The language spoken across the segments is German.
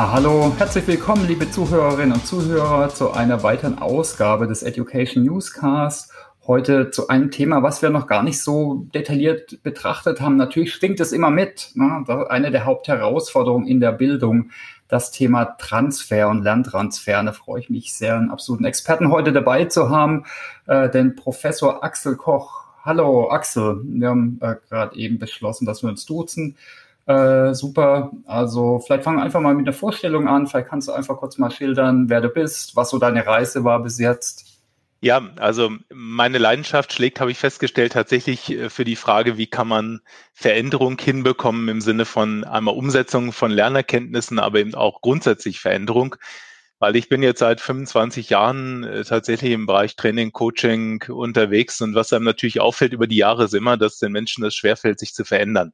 Ja, hallo, herzlich willkommen, liebe Zuhörerinnen und Zuhörer, zu einer weiteren Ausgabe des Education Newscast. Heute zu einem Thema, was wir noch gar nicht so detailliert betrachtet haben. Natürlich schwingt es immer mit. Ne? Eine der Hauptherausforderungen in der Bildung, das Thema Transfer und Lerntransfer. Da freue ich mich sehr, einen absoluten Experten heute dabei zu haben, äh, den Professor Axel Koch. Hallo Axel, wir haben äh, gerade eben beschlossen, dass wir uns duzen. Äh, super. Also vielleicht fangen wir einfach mal mit der Vorstellung an. Vielleicht kannst du einfach kurz mal schildern, wer du bist, was so deine Reise war bis jetzt. Ja, also meine Leidenschaft schlägt, habe ich festgestellt, tatsächlich äh, für die Frage, wie kann man Veränderung hinbekommen im Sinne von einmal Umsetzung von Lernerkenntnissen, aber eben auch grundsätzlich Veränderung. Weil ich bin jetzt seit 25 Jahren äh, tatsächlich im Bereich Training, Coaching unterwegs und was einem natürlich auffällt über die Jahre ist immer, dass den Menschen das schwerfällt, sich zu verändern.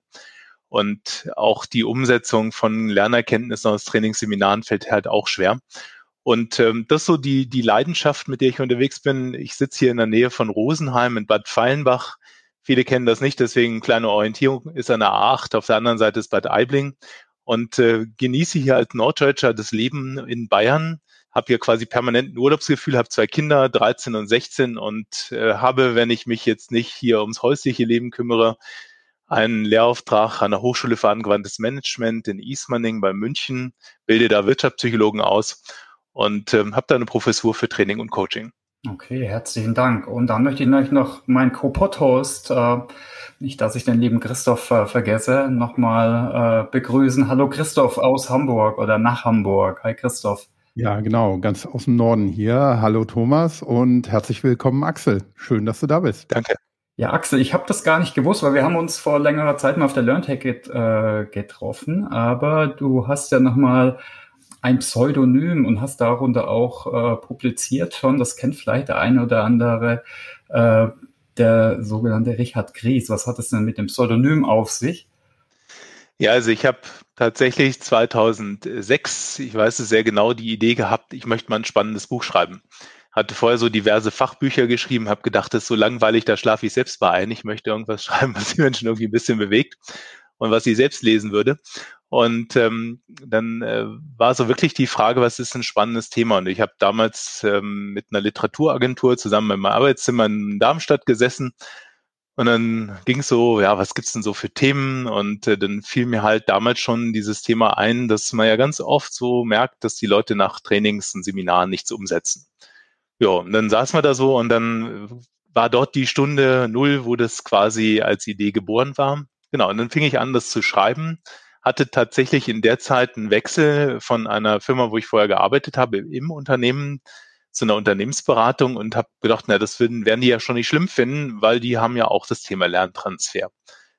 Und auch die Umsetzung von Lernerkenntnissen aus Trainingsseminaren fällt halt auch schwer. Und ähm, das ist so die, die Leidenschaft, mit der ich unterwegs bin. Ich sitze hier in der Nähe von Rosenheim in Bad Fallenbach. Viele kennen das nicht, deswegen kleine Orientierung ist an der A8. Auf der anderen Seite ist Bad Aibling und äh, genieße hier als Norddeutscher das Leben in Bayern. Habe hier quasi permanent ein Urlaubsgefühl, habe zwei Kinder, 13 und 16 und äh, habe, wenn ich mich jetzt nicht hier ums häusliche Leben kümmere, einen Lehrauftrag an der Hochschule für angewandtes Management in Ismaning bei München, bilde da Wirtschaftspsychologen aus und ähm, habe da eine Professur für Training und Coaching. Okay, herzlichen Dank. Und dann möchte ich euch noch meinen Co-Pod-Host, äh, nicht, dass ich den lieben Christoph äh, vergesse, nochmal äh, begrüßen. Hallo Christoph aus Hamburg oder nach Hamburg. Hi Christoph. Ja, genau, ganz aus dem Norden hier. Hallo Thomas und herzlich willkommen Axel. Schön, dass du da bist. Danke. Ja, Axel, ich habe das gar nicht gewusst, weil wir haben uns vor längerer Zeit mal auf der LearnTech get, äh, getroffen, aber du hast ja nochmal ein Pseudonym und hast darunter auch äh, publiziert schon, das kennt vielleicht der eine oder andere, äh, der sogenannte Richard Gries. Was hat es denn mit dem Pseudonym auf sich? Ja, also ich habe tatsächlich 2006, ich weiß es sehr genau, die Idee gehabt, ich möchte mal ein spannendes Buch schreiben hatte vorher so diverse Fachbücher geschrieben, habe gedacht, das ist so langweilig, da schlafe ich selbst bei ein. Ich möchte irgendwas schreiben, was die Menschen irgendwie ein bisschen bewegt und was ich selbst lesen würde. Und ähm, dann äh, war so wirklich die Frage, was ist ein spannendes Thema? Und ich habe damals ähm, mit einer Literaturagentur zusammen in meinem Arbeitszimmer in Darmstadt gesessen. Und dann ging es so, ja, was gibt's denn so für Themen? Und äh, dann fiel mir halt damals schon dieses Thema ein, dass man ja ganz oft so merkt, dass die Leute nach Trainings und Seminaren nichts umsetzen. Ja, und dann saßen wir da so und dann war dort die Stunde null, wo das quasi als Idee geboren war. Genau, und dann fing ich an, das zu schreiben, hatte tatsächlich in der Zeit einen Wechsel von einer Firma, wo ich vorher gearbeitet habe, im Unternehmen zu einer Unternehmensberatung und habe gedacht, na, das werden, werden die ja schon nicht schlimm finden, weil die haben ja auch das Thema Lerntransfer.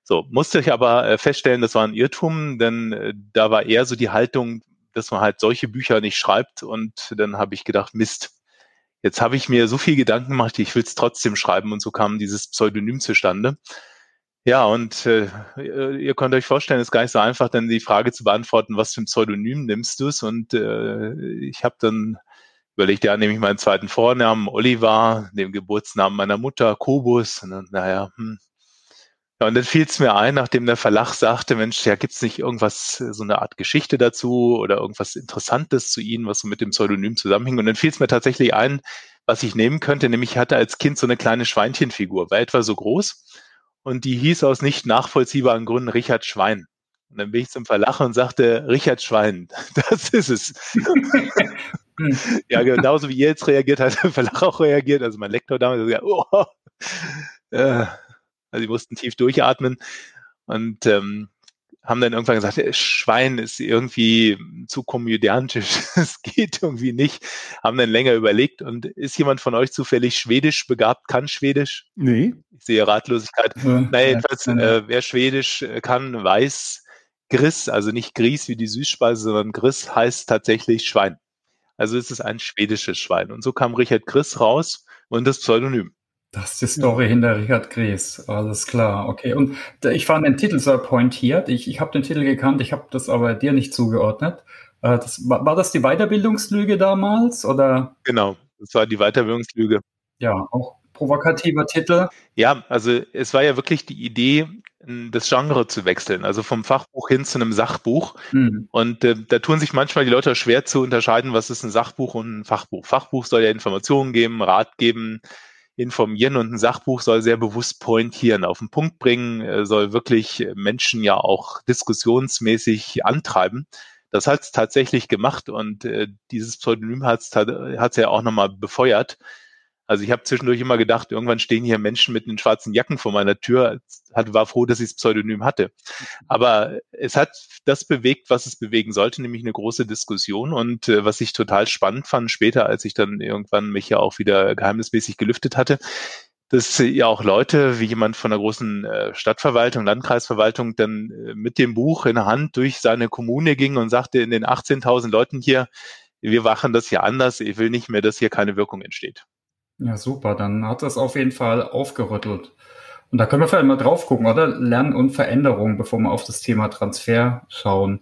So, musste ich aber äh, feststellen, das war ein Irrtum, denn äh, da war eher so die Haltung, dass man halt solche Bücher nicht schreibt und dann habe ich gedacht, Mist, Jetzt habe ich mir so viel Gedanken gemacht, ich will es trotzdem schreiben und so kam dieses Pseudonym zustande. Ja, und äh, ihr könnt euch vorstellen, es ist gar nicht so einfach, dann die Frage zu beantworten, was für ein Pseudonym nimmst du es? Und äh, ich habe dann überlegt, ja, nehme ich meinen zweiten Vornamen, Oliver, den Geburtsnamen meiner Mutter, Kobus. Und dann, naja, hm, ja, und dann fiel es mir ein, nachdem der Verlag sagte, Mensch, ja, gibt's nicht irgendwas, äh, so eine Art Geschichte dazu oder irgendwas Interessantes zu Ihnen, was so mit dem Pseudonym zusammenhing. Und dann fiel es mir tatsächlich ein, was ich nehmen könnte, nämlich ich hatte als Kind so eine kleine Schweinchenfigur, war etwa so groß und die hieß aus nicht nachvollziehbaren Gründen Richard Schwein. Und dann bin ich zum Verlacher und sagte, Richard Schwein, das ist es. ja, genauso wie ihr jetzt reagiert, hat der Verlacher auch reagiert, also mein Lektor damals, gesagt, oh, äh, also sie mussten tief durchatmen und ähm, haben dann irgendwann gesagt, Schwein ist irgendwie zu komödiantisch, es geht irgendwie nicht. Haben dann länger überlegt und ist jemand von euch zufällig schwedisch begabt, kann Schwedisch? Nee. Ich sehe Ratlosigkeit. Ja, naja, jedenfalls, äh, wer Schwedisch äh, kann, weiß, Gris, also nicht Gries wie die Süßspeise, sondern Gris heißt tatsächlich Schwein. Also es ist ein schwedisches Schwein. Und so kam Richard Gris raus und das Pseudonym. Das ist die Story ja. hinter Richard Gries. Alles klar, okay. Und ich fand den Titel sehr pointiert. Ich, ich habe den Titel gekannt, ich habe das aber dir nicht zugeordnet. Äh, das, war, war das die Weiterbildungslüge damals oder? Genau, das war die Weiterbildungslüge. Ja, auch provokativer Titel. Ja, also es war ja wirklich die Idee, das Genre zu wechseln, also vom Fachbuch hin zu einem Sachbuch. Mhm. Und äh, da tun sich manchmal die Leute schwer zu unterscheiden, was ist ein Sachbuch und ein Fachbuch. Fachbuch soll ja Informationen geben, Rat geben, informieren und ein Sachbuch soll sehr bewusst pointieren, auf den Punkt bringen, äh, soll wirklich Menschen ja auch diskussionsmäßig antreiben. Das hat es tatsächlich gemacht und äh, dieses Pseudonym hat es ja auch nochmal befeuert. Also ich habe zwischendurch immer gedacht, irgendwann stehen hier Menschen mit den schwarzen Jacken vor meiner Tür. Hat, war froh, dass ich das Pseudonym hatte. Aber es hat das bewegt, was es bewegen sollte, nämlich eine große Diskussion. Und äh, was ich total spannend fand später, als ich dann irgendwann mich ja auch wieder geheimnismäßig gelüftet hatte, dass ja auch Leute wie jemand von der großen äh, Stadtverwaltung, Landkreisverwaltung dann äh, mit dem Buch in der Hand durch seine Kommune ging und sagte in den 18.000 Leuten hier, wir machen das hier anders, ich will nicht mehr, dass hier keine Wirkung entsteht. Ja, super. Dann hat das auf jeden Fall aufgerüttelt. Und da können wir vielleicht mal drauf gucken, oder? Lernen und Veränderung, bevor wir auf das Thema Transfer schauen.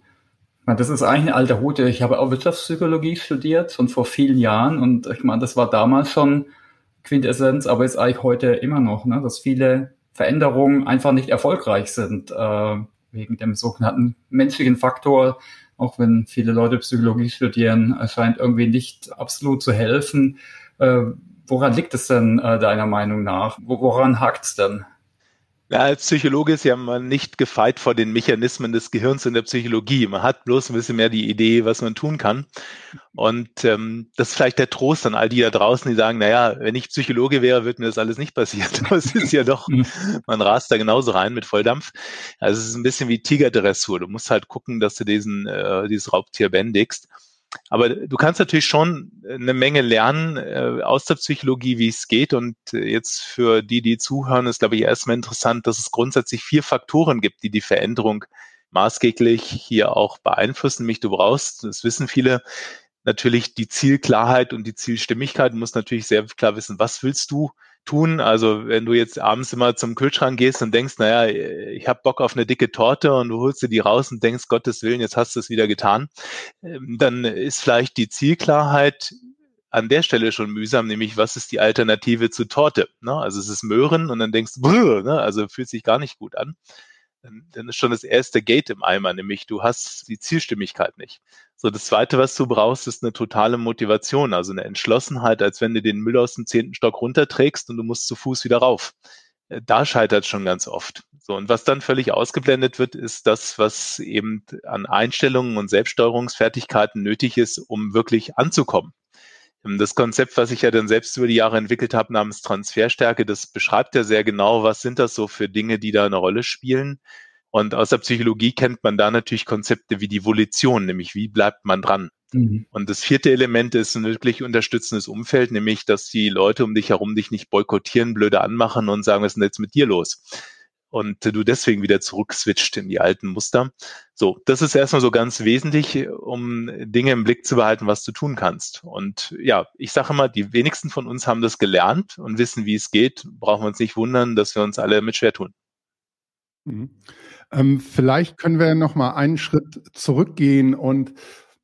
Meine, das ist eigentlich ein alter Hut. Ich habe auch Wirtschaftspsychologie studiert, schon vor vielen Jahren. Und ich meine, das war damals schon Quintessenz, aber ist eigentlich heute immer noch, ne? dass viele Veränderungen einfach nicht erfolgreich sind, äh, wegen dem sogenannten menschlichen Faktor. Auch wenn viele Leute Psychologie studieren, erscheint irgendwie nicht absolut zu helfen. Äh, Woran liegt es denn äh, deiner Meinung nach? Woran hakt es denn? Ja, als Psychologe ist ja man nicht gefeit vor den Mechanismen des Gehirns in der Psychologie. Man hat bloß ein bisschen mehr die Idee, was man tun kann. Und ähm, das ist vielleicht der Trost an all die da draußen, die sagen, naja, wenn ich Psychologe wäre, würde mir das alles nicht passieren. Aber es ist ja doch, mhm. man rast da genauso rein mit Volldampf. Also es ist ein bisschen wie Tigerdressur. Du musst halt gucken, dass du diesen, äh, dieses Raubtier bändigst. Aber du kannst natürlich schon eine Menge lernen äh, aus der Psychologie, wie es geht. Und äh, jetzt für die, die zuhören, ist, glaube ich, erstmal interessant, dass es grundsätzlich vier Faktoren gibt, die die Veränderung maßgeblich hier auch beeinflussen. Nämlich du brauchst, das wissen viele, natürlich die Zielklarheit und die Zielstimmigkeit. Du musst natürlich sehr klar wissen, was willst du tun. Also wenn du jetzt abends immer zum Kühlschrank gehst und denkst, naja, ich habe Bock auf eine dicke Torte und du holst dir die raus und denkst, Gottes Willen, jetzt hast du es wieder getan, ähm, dann ist vielleicht die Zielklarheit an der Stelle schon mühsam, nämlich was ist die Alternative zu Torte? Ne? Also es ist Möhren und dann denkst du, ne? also fühlt sich gar nicht gut an dann ist schon das erste Gate im Eimer, nämlich du hast die Zielstimmigkeit nicht. So, das zweite, was du brauchst, ist eine totale Motivation, also eine Entschlossenheit, als wenn du den Müll aus dem zehnten Stock runterträgst und du musst zu Fuß wieder rauf. Äh, da scheitert schon ganz oft. So, und was dann völlig ausgeblendet wird, ist das, was eben an Einstellungen und Selbststeuerungsfertigkeiten nötig ist, um wirklich anzukommen. Ähm, das Konzept, was ich ja dann selbst über die Jahre entwickelt habe, namens Transferstärke, das beschreibt ja sehr genau, was sind das so für Dinge, die da eine Rolle spielen. Und aus der Psychologie kennt man da natürlich Konzepte wie die Volition, nämlich wie bleibt man dran. Mhm. Und das vierte Element ist ein wirklich unterstützendes Umfeld, nämlich dass die Leute um dich herum dich nicht boykottieren, blöde anmachen und sagen, was ist denn jetzt mit dir los? Und du deswegen wieder zurückswitcht in die alten Muster. So, das ist erstmal so ganz wesentlich, um Dinge im Blick zu behalten, was du tun kannst. Und ja, ich sage immer, die wenigsten von uns haben das gelernt und wissen, wie es geht. Brauchen wir uns nicht wundern, dass wir uns alle mit schwer tun. Mhm. Ähm, vielleicht können wir noch mal einen Schritt zurückgehen und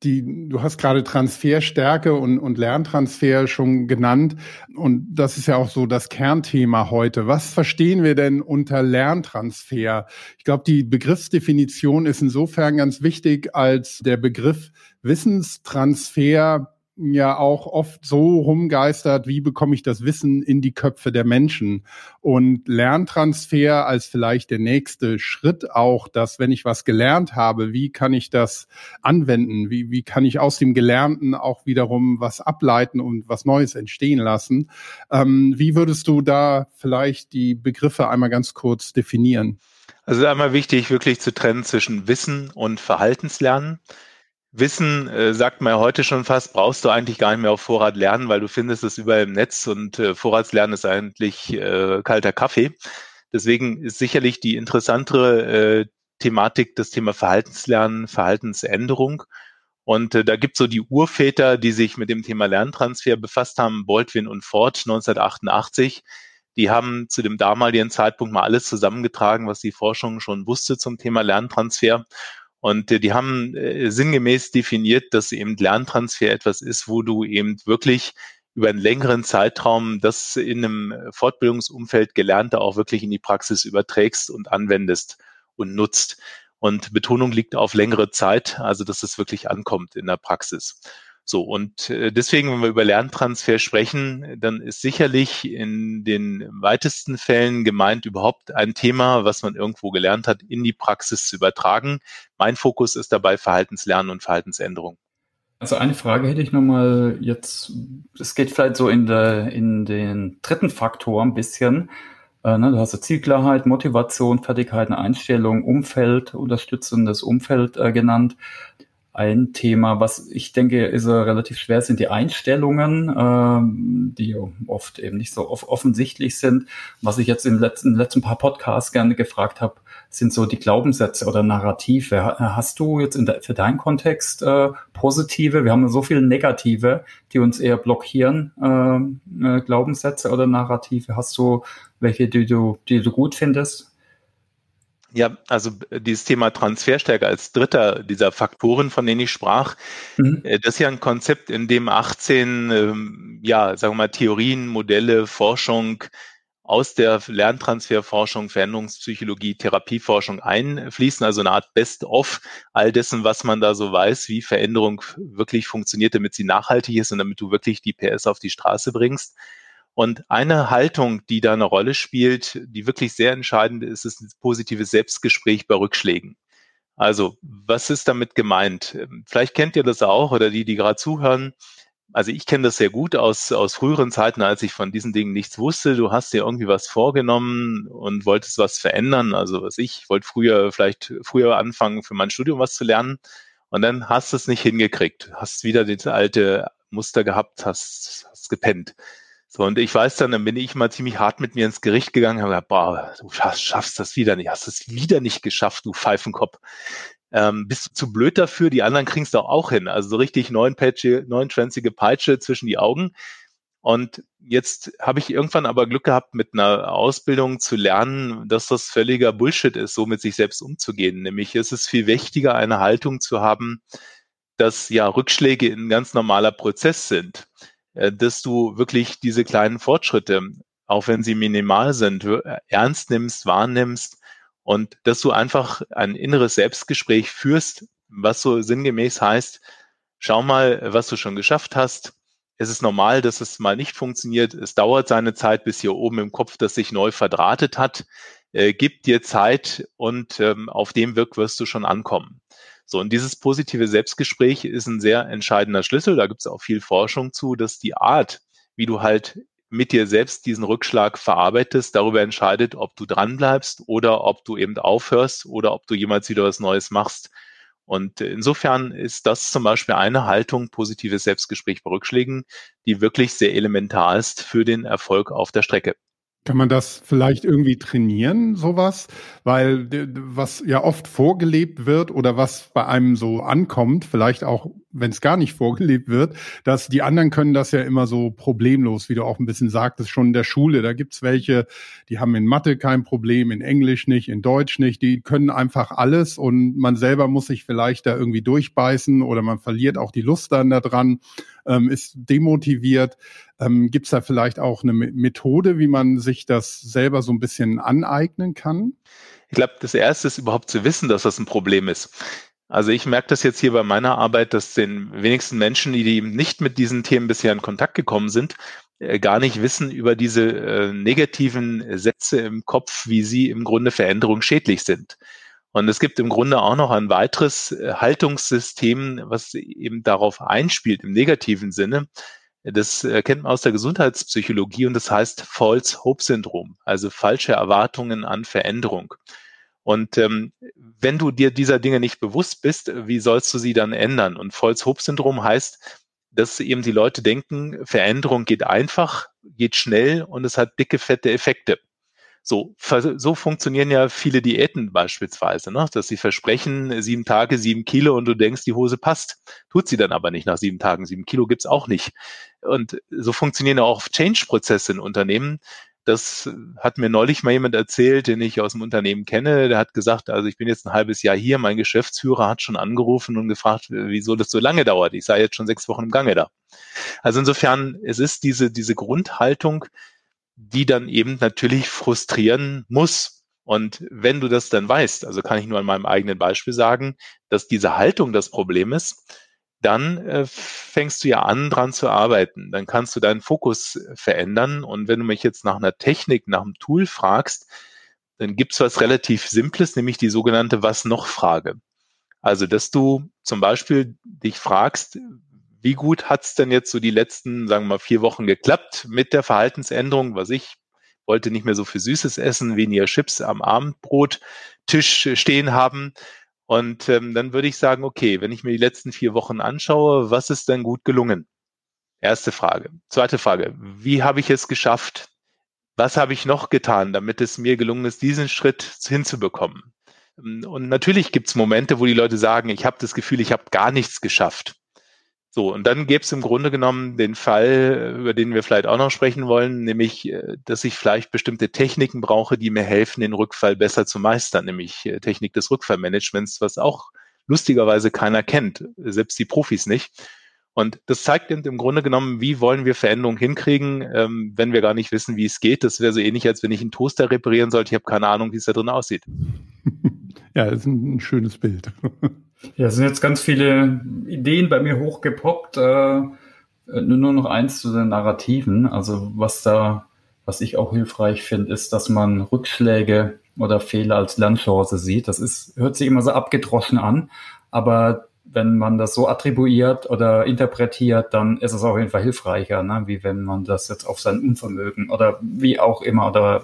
die, du hast gerade Transferstärke und, und Lerntransfer schon genannt. Und das ist ja auch so das Kernthema heute. Was verstehen wir denn unter Lerntransfer? Ich glaube, die Begriffsdefinition ist insofern ganz wichtig, als der Begriff Wissenstransfer ja auch oft so rumgeistert, wie bekomme ich das Wissen in die Köpfe der Menschen. Und Lerntransfer als vielleicht der nächste Schritt auch, dass wenn ich was gelernt habe, wie kann ich das anwenden? Wie, wie kann ich aus dem Gelernten auch wiederum was ableiten und was Neues entstehen lassen? Ähm, wie würdest du da vielleicht die Begriffe einmal ganz kurz definieren? Also einmal wichtig, wirklich zu trennen zwischen Wissen und Verhaltenslernen. Wissen, äh, sagt man ja heute schon fast, brauchst du eigentlich gar nicht mehr auf Vorrat lernen, weil du findest es überall im Netz und äh, Vorratslernen ist eigentlich äh, kalter Kaffee. Deswegen ist sicherlich die interessantere äh, Thematik das Thema Verhaltenslernen, Verhaltensänderung. Und äh, da gibt so die Urväter, die sich mit dem Thema Lerntransfer befasst haben, Baldwin und Ford 1988. Die haben zu dem damaligen Zeitpunkt mal alles zusammengetragen, was die Forschung schon wusste zum Thema Lerntransfer und äh, die haben äh, sinngemäß definiert, dass eben Lerntransfer etwas ist, wo du eben wirklich über einen längeren Zeitraum das in einem Fortbildungsumfeld Gelernte auch wirklich in die Praxis überträgst und anwendest und nutzt. Und Betonung liegt auf längere Zeit, also dass es wirklich ankommt in der Praxis. So, und äh, deswegen, wenn wir über Lerntransfer sprechen, dann ist sicherlich in den weitesten Fällen gemeint, überhaupt ein Thema, was man irgendwo gelernt hat, in die Praxis zu übertragen. Mein Fokus ist dabei Verhaltenslernen und Verhaltensänderung. Also eine Frage hätte ich nochmal jetzt, es geht vielleicht so in, der, in den dritten Faktor ein bisschen. Äh, ne, du hast ja Zielklarheit, Motivation, Fertigkeiten, Einstellung, Umfeld, unterstützendes Umfeld äh, genannt ein Thema, was ich denke, ist äh, relativ schwer, sind die Einstellungen, ähm, die oft eben nicht so off offensichtlich sind. Was ich jetzt in den letzten, letzten paar Podcasts gerne gefragt habe, sind so die Glaubenssätze oder Narrative. Hast du jetzt de für deinen Kontext äh, positive, wir haben so viele negative, die uns eher blockieren, äh, äh, Glaubenssätze oder Narrative? Hast du welche, die du, die du gut findest? Ja, also dieses Thema Transferstärke als dritter dieser Faktoren, von denen ich sprach, mhm. Äh, das ist ja ein Konzept, in dem 18, ähm, ja, sagen wir mal, Theorien, Modelle, Forschung aus der Lerntransferforschung, Veränderungspsychologie, Therapieforschung einfließen, also eine Art Best-of all dessen, was man da so weiß, wie Veränderung wirklich funktioniert, damit sie nachhaltig ist und damit du wirklich die PS auf die Straße bringst. Und eine Haltung, die da eine Rolle spielt, die wirklich sehr entscheidend ist, ist ein positives Selbstgespräch bei Rückschlägen. Also, was ist damit gemeint? Vielleicht kennt ihr das auch oder die, die gerade zuhören. Also ich kenne das sehr gut aus, aus früheren Zeiten, als ich von diesen Dingen nichts wusste. Du hast dir irgendwie was vorgenommen und wolltest was verändern. Also was ich, ich wollte früher vielleicht früher anfangen, für mein Studium was zu lernen. Und dann hast du es nicht hingekriegt. Hast wieder das alte Muster gehabt, hast, hast gepennt. So, und ich weiß dann, dann bin ich mal ziemlich hart mit mir ins Gericht gegangen, habe gesagt, boah, du schaffst, schaffst das wieder nicht, hast es wieder nicht geschafft, du Pfeifenkopf. Ähm, bist du zu blöd dafür? Die anderen es doch auch hin. Also so richtig neunschwänzige Peitsche zwischen die Augen. Und jetzt habe ich irgendwann aber Glück gehabt, mit einer Ausbildung zu lernen, dass das völliger Bullshit ist, so mit sich selbst umzugehen. Nämlich ist es viel wichtiger, eine Haltung zu haben, dass ja Rückschläge ein ganz normaler Prozess sind. Äh, dass du wirklich diese kleinen Fortschritte, auch wenn sie minimal sind, ernst nimmst, wahrnimmst und dass du einfach ein inneres Selbstgespräch führst, was so sinngemäß heißt, schau mal, was du schon geschafft hast. Es ist normal, dass es mal nicht funktioniert. Es dauert seine Zeit, bis hier oben im Kopf das sich neu verdrahtet hat. Äh, gib dir Zeit und ähm, auf dem Wirk wirst du schon ankommen. So, und dieses positive Selbstgespräch ist ein sehr entscheidender Schlüssel. Da gibt es auch viel Forschung zu, dass die Art, wie du halt mit dir selbst diesen Rückschlag verarbeitest, darüber entscheidet, ob du dranbleibst oder ob du eben aufhörst oder ob du jemals wieder was Neues machst. Und insofern ist das zum Beispiel eine Haltung, positives Selbstgespräch bei Rückschlägen, die wirklich sehr elementar ist für den Erfolg auf der Strecke. Kann man das vielleicht irgendwie trainieren, sowas? Weil was ja oft vorgelebt wird oder was bei einem so ankommt, vielleicht auch, wenn es gar nicht vorgelebt wird, dass die anderen können das ja immer so problemlos, wie du auch ein bisschen sagtest, schon in der Schule. Da gibt's welche, die haben in Mathe kein Problem, in Englisch nicht, in Deutsch nicht, die können einfach alles und man selber muss sich vielleicht da irgendwie durchbeißen oder man verliert auch die Lust dann da dran, ähm, ist demotiviert. Ähm, Gibt es da vielleicht auch eine Methode, wie man sich das selber so ein bisschen aneignen kann? Ich glaube, das Erste ist überhaupt zu wissen, dass das ein Problem ist. Also ich merke das jetzt hier bei meiner Arbeit, dass den wenigsten Menschen, die nicht mit diesen Themen bisher in Kontakt gekommen sind, äh, gar nicht wissen über diese äh, negativen Sätze im Kopf, wie sie im Grunde Veränderung schädlich sind. Und es gibt im Grunde auch noch ein weiteres äh, Haltungssystem, was eben darauf einspielt im negativen Sinne, das äh, kennt man aus der Gesundheitspsychologie und das heißt False Hope Syndrom, also falsche Erwartungen an Veränderung. Und ähm, wenn du dir dieser Dinge nicht bewusst bist, wie sollst du sie dann ändern? Und False Hope Syndrom heißt, dass eben die Leute denken, Veränderung geht einfach, geht schnell und es hat dicke, fette Effekte. So, so funktionieren ja viele Diäten beispielsweise, ne? dass sie versprechen, sieben Tage, sieben Kilo und du denkst, die Hose passt. Tut sie dann aber nicht nach sieben Tagen. Sieben Kilo gibt's auch nicht. Und so funktionieren auch Change-Prozesse in Unternehmen. Das hat mir neulich mal jemand erzählt, den ich aus dem Unternehmen kenne. Der hat gesagt, also ich bin jetzt ein halbes Jahr hier, mein Geschäftsführer hat schon angerufen und gefragt, wieso das so lange dauert. Ich sei jetzt schon sechs Wochen im Gange da. Also insofern, es ist diese, diese Grundhaltung, die dann eben natürlich frustrieren muss. Und wenn du das dann weißt, also kann ich nur an meinem eigenen Beispiel sagen, dass diese Haltung das Problem ist, dann äh, fängst du ja an, dran zu arbeiten. Dann kannst du deinen Fokus verändern. Und wenn du mich jetzt nach einer Technik, nach einem Tool fragst, dann gibt's was relativ Simples, nämlich die sogenannte Was noch Frage. Also, dass du zum Beispiel dich fragst, wie gut hat's denn jetzt so die letzten, sagen wir mal, vier Wochen geklappt mit der Verhaltensänderung, was ich wollte nicht mehr so viel Süßes essen, weniger Chips am Abendbrottisch stehen haben und ähm, dann würde ich sagen, okay, wenn ich mir die letzten vier Wochen anschaue, was ist denn gut gelungen? Erste Frage. Zweite Frage, wie habe ich es geschafft? Was habe ich noch getan, damit es mir gelungen ist, diesen Schritt hinzubekommen? Und natürlich gibt es Momente, wo die Leute sagen, ich habe das Gefühl, ich habe gar nichts geschafft. So, und dann gäbe es im Grunde genommen den Fall, über den wir vielleicht auch noch sprechen wollen, nämlich, äh, dass ich vielleicht bestimmte Techniken brauche, die mir helfen, den Rückfall besser zu meistern, nämlich äh, Technik des Rückfallmanagements, was auch lustigerweise keiner kennt, selbst die Profis nicht. Und das zeigt im Grunde genommen, wie wollen wir Veränderungen hinkriegen, ähm, wenn wir gar nicht wissen, wie es geht. Das wäre so ähnlich, als wenn ich einen Toaster reparieren sollte. Ich habe keine Ahnung, wie es da drin aussieht. Ja, das ist ein schönes Bild. Ja, sind jetzt ganz viele Ideen bei mir hochgepoppt. Äh, nur noch eins zu den Narrativen. Also was da, was ich auch hilfreich finde, ist, dass man Rückschläge oder Fehler als Lernchance sieht. Das ist, hört sich immer so abgedroschen an, aber wenn man das so attribuiert oder interpretiert, dann ist es auf jeden Fall hilfreicher, ne? wie wenn man das jetzt auf sein Unvermögen oder wie auch immer oder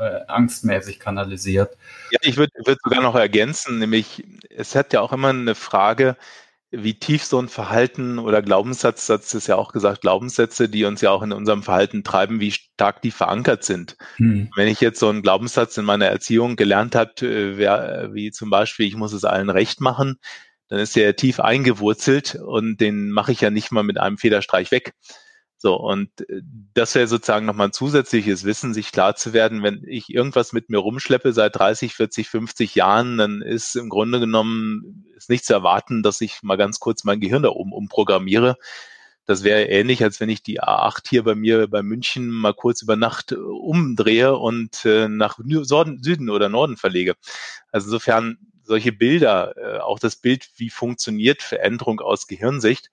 äh, angstmäßig kanalisiert. Ja, ich würde würd sogar noch ergänzen, nämlich es hat ja auch immer eine Frage, wie tief so ein Verhalten oder Glaubenssatz, das ist ja auch gesagt, Glaubenssätze, die uns ja auch in unserem Verhalten treiben, wie stark die verankert sind. Hm. Wenn ich jetzt so einen Glaubenssatz in meiner Erziehung gelernt habe, äh, wie zum Beispiel, ich muss es allen recht machen, dann ist der tief eingewurzelt und den mache ich ja nicht mal mit einem Federstreich weg. So, und äh, das wäre sozusagen nochmal ein zusätzliches Wissen, sich klar zu werden, wenn ich irgendwas mit mir rumschleppe seit 30, 40, 50 Jahren, dann ist im Grunde genommen ist nicht zu erwarten, dass ich mal ganz kurz mein Gehirn da oben umprogrammiere. Das wäre ähnlich, als wenn ich die A8 hier bei mir bei München mal kurz über Nacht äh, umdrehe und äh, nach Süden oder Norden verlege. Also insofern solche Bilder, äh, auch das Bild, wie funktioniert Veränderung aus Gehirnsicht,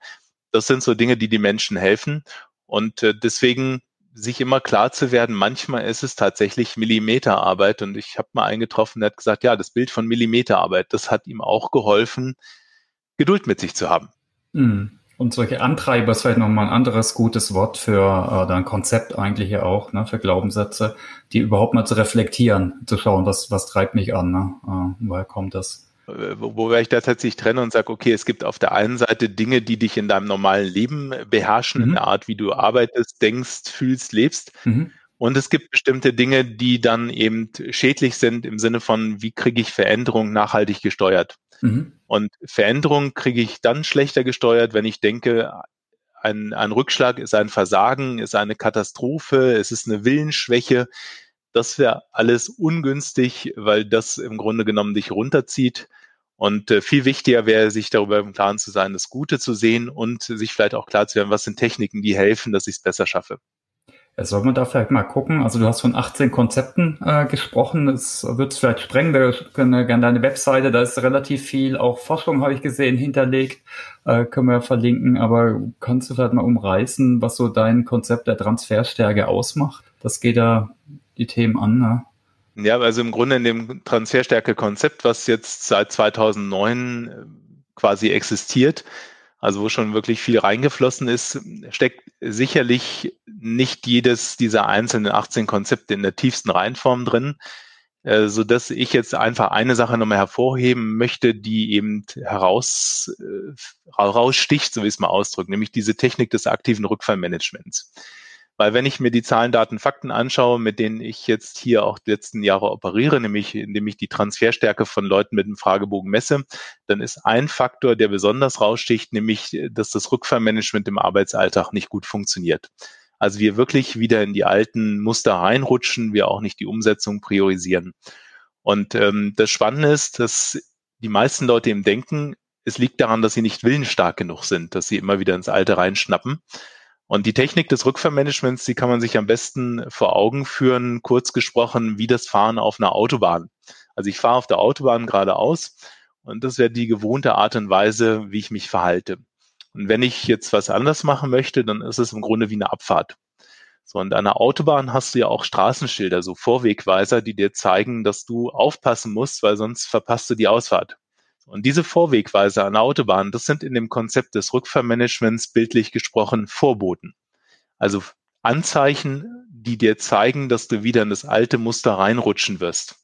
das sind so Dinge, die die Menschen helfen. Und äh, deswegen sich immer klar zu werden, manchmal ist es tatsächlich Millimeterarbeit. Und ich habe mal einen getroffen, der hat gesagt, ja, das Bild von Millimeterarbeit, das hat ihm auch geholfen, Geduld mit sich zu haben. Mhm. Und solche Antreiber ist vielleicht nochmal ein anderes gutes Wort für äh, dein Konzept eigentlich ja auch, ne, für Glaubenssätze, die überhaupt mal zu reflektieren, zu schauen, was, was treibt mich an, ne? Äh, woher kommt das? Äh, wobei ich da tatsächlich trenne und sage, okay, es gibt auf der einen Seite Dinge, die dich in deinem normalen Leben beherrschen, mhm. in der Art, wie du arbeitest, denkst, fühlst, lebst. Mhm. Und es gibt bestimmte Dinge, die dann eben schädlich sind im Sinne von, wie kriege ich Veränderung nachhaltig gesteuert. Mhm. Und Veränderung kriege ich dann schlechter gesteuert, wenn ich denke, ein, ein Rückschlag ist ein Versagen, ist eine Katastrophe, es ist eine Willensschwäche. Das wäre alles ungünstig, weil das im Grunde genommen dich runterzieht. Und äh, viel wichtiger wäre, sich darüber im Klaren zu sein, das Gute zu sehen und sich vielleicht auch klar zu werden, was sind Techniken, die helfen, dass ich es besser schaffe. Ja, soll man da vielleicht mal gucken? Also du hast von 18 Konzepten äh, gesprochen. Das wird es vielleicht sprengen. Wir können gerne deine Webseite, da ist relativ viel, auch Forschung habe ich gesehen, hinterlegt. Äh, können wir verlinken. Aber kannst du vielleicht mal umreißen, was so dein Konzept der Transferstärke ausmacht? Das geht da die Themen an. Ne? Ja, also im Grunde in dem Transferstärke-Konzept, was jetzt seit 2009 äh, quasi existiert, also wo schon wirklich viel reingeflossen ist, steckt sicherlich nicht jedes dieser einzelnen 18 Konzepte in der tiefsten Reihenform drin, äh, so dass ich jetzt einfach eine Sache nochmal hervorheben möchte, die eben heraus, äh, heraussticht, so wie es mal ausdrücke, nämlich diese Technik des aktiven Rückfallmanagements. Weil wenn ich mir die Zahlen, Daten, Fakten anschaue, mit denen ich jetzt hier auch die letzten Jahre operiere, nämlich indem ich die Transferstärke von Leuten mit dem Fragebogen messe, dann ist ein Faktor, der besonders raussticht, nämlich, dass das Rückfallmanagement im Arbeitsalltag nicht gut funktioniert. Also wir wirklich wieder in die alten Muster reinrutschen, wir auch nicht die Umsetzung priorisieren. Und ähm, das Spannende ist, dass die meisten Leute eben denken, es liegt daran, dass sie nicht willensstark genug sind, dass sie immer wieder ins Alte reinschnappen. Und die Technik des Rückfahrmanagements, die kann man sich am besten vor Augen führen, kurz gesprochen, wie das Fahren auf einer Autobahn. Also ich fahre auf der Autobahn geradeaus und das wäre die gewohnte Art und Weise, wie ich mich verhalte. Und wenn ich jetzt was anders machen möchte, dann ist es im Grunde wie eine Abfahrt. So, und an der Autobahn hast du ja auch Straßenschilder, so Vorwegweiser, die dir zeigen, dass du aufpassen musst, weil sonst verpasst du die Ausfahrt. Und diese Vorwegweiser an der Autobahn, das sind in dem Konzept des Rückfahrmanagements bildlich gesprochen Vorboten. Also Anzeichen, die dir zeigen, dass du wieder in das alte Muster reinrutschen wirst.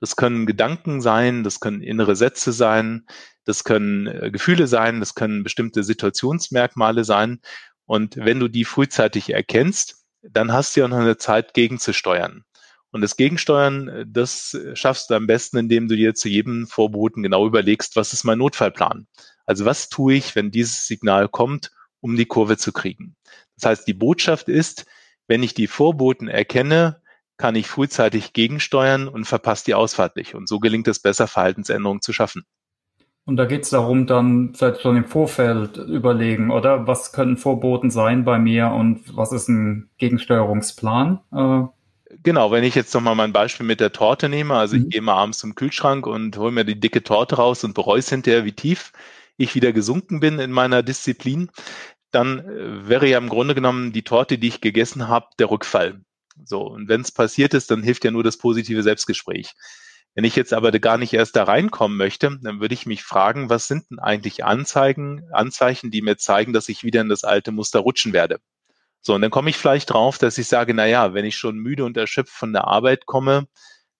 Das können Gedanken sein, das können innere Sätze sein, das können äh, Gefühle sein, das können bestimmte Situationsmerkmale sein. Und wenn du die frühzeitig erkennst, dann hast du ja noch eine Zeit gegenzusteuern. Und das Gegensteuern, äh, das schaffst du am besten, indem du dir zu jedem Vorboten genau überlegst, was ist mein Notfallplan? Also was tue ich, wenn dieses Signal kommt, um die Kurve zu kriegen? Das heißt, die Botschaft ist, wenn ich die Vorboten erkenne, kann ich frühzeitig gegensteuern und verpasse die Ausfahrt nicht. Und so gelingt es besser, Verhaltensänderungen zu schaffen. Und da geht es darum, dann vielleicht schon im Vorfeld überlegen, oder? Was können Vorboten sein bei mir und was ist ein Gegensteuerungsplan? Äh, genau, wenn ich jetzt nochmal mein Beispiel mit der Torte nehme, also mhm. ich gehe mal abends zum Kühlschrank und hole mir die dicke Torte raus und bereue es hinterher, wie tief ich wieder gesunken bin in meiner Disziplin, dann äh, wäre ja im Grunde genommen die Torte, die ich gegessen habe, der Rückfall. So, und wenn es passiert ist, dann hilft ja nur das positive Selbstgespräch. Wenn ich jetzt aber gar nicht erst da reinkommen möchte, dann würde ich mich fragen, was sind denn eigentlich Anzeigen, Anzeichen, die mir zeigen, dass ich wieder in das alte Muster rutschen werde? So, und dann komme ich vielleicht drauf, dass ich sage, na ja, wenn ich schon müde und erschöpft von der Arbeit komme,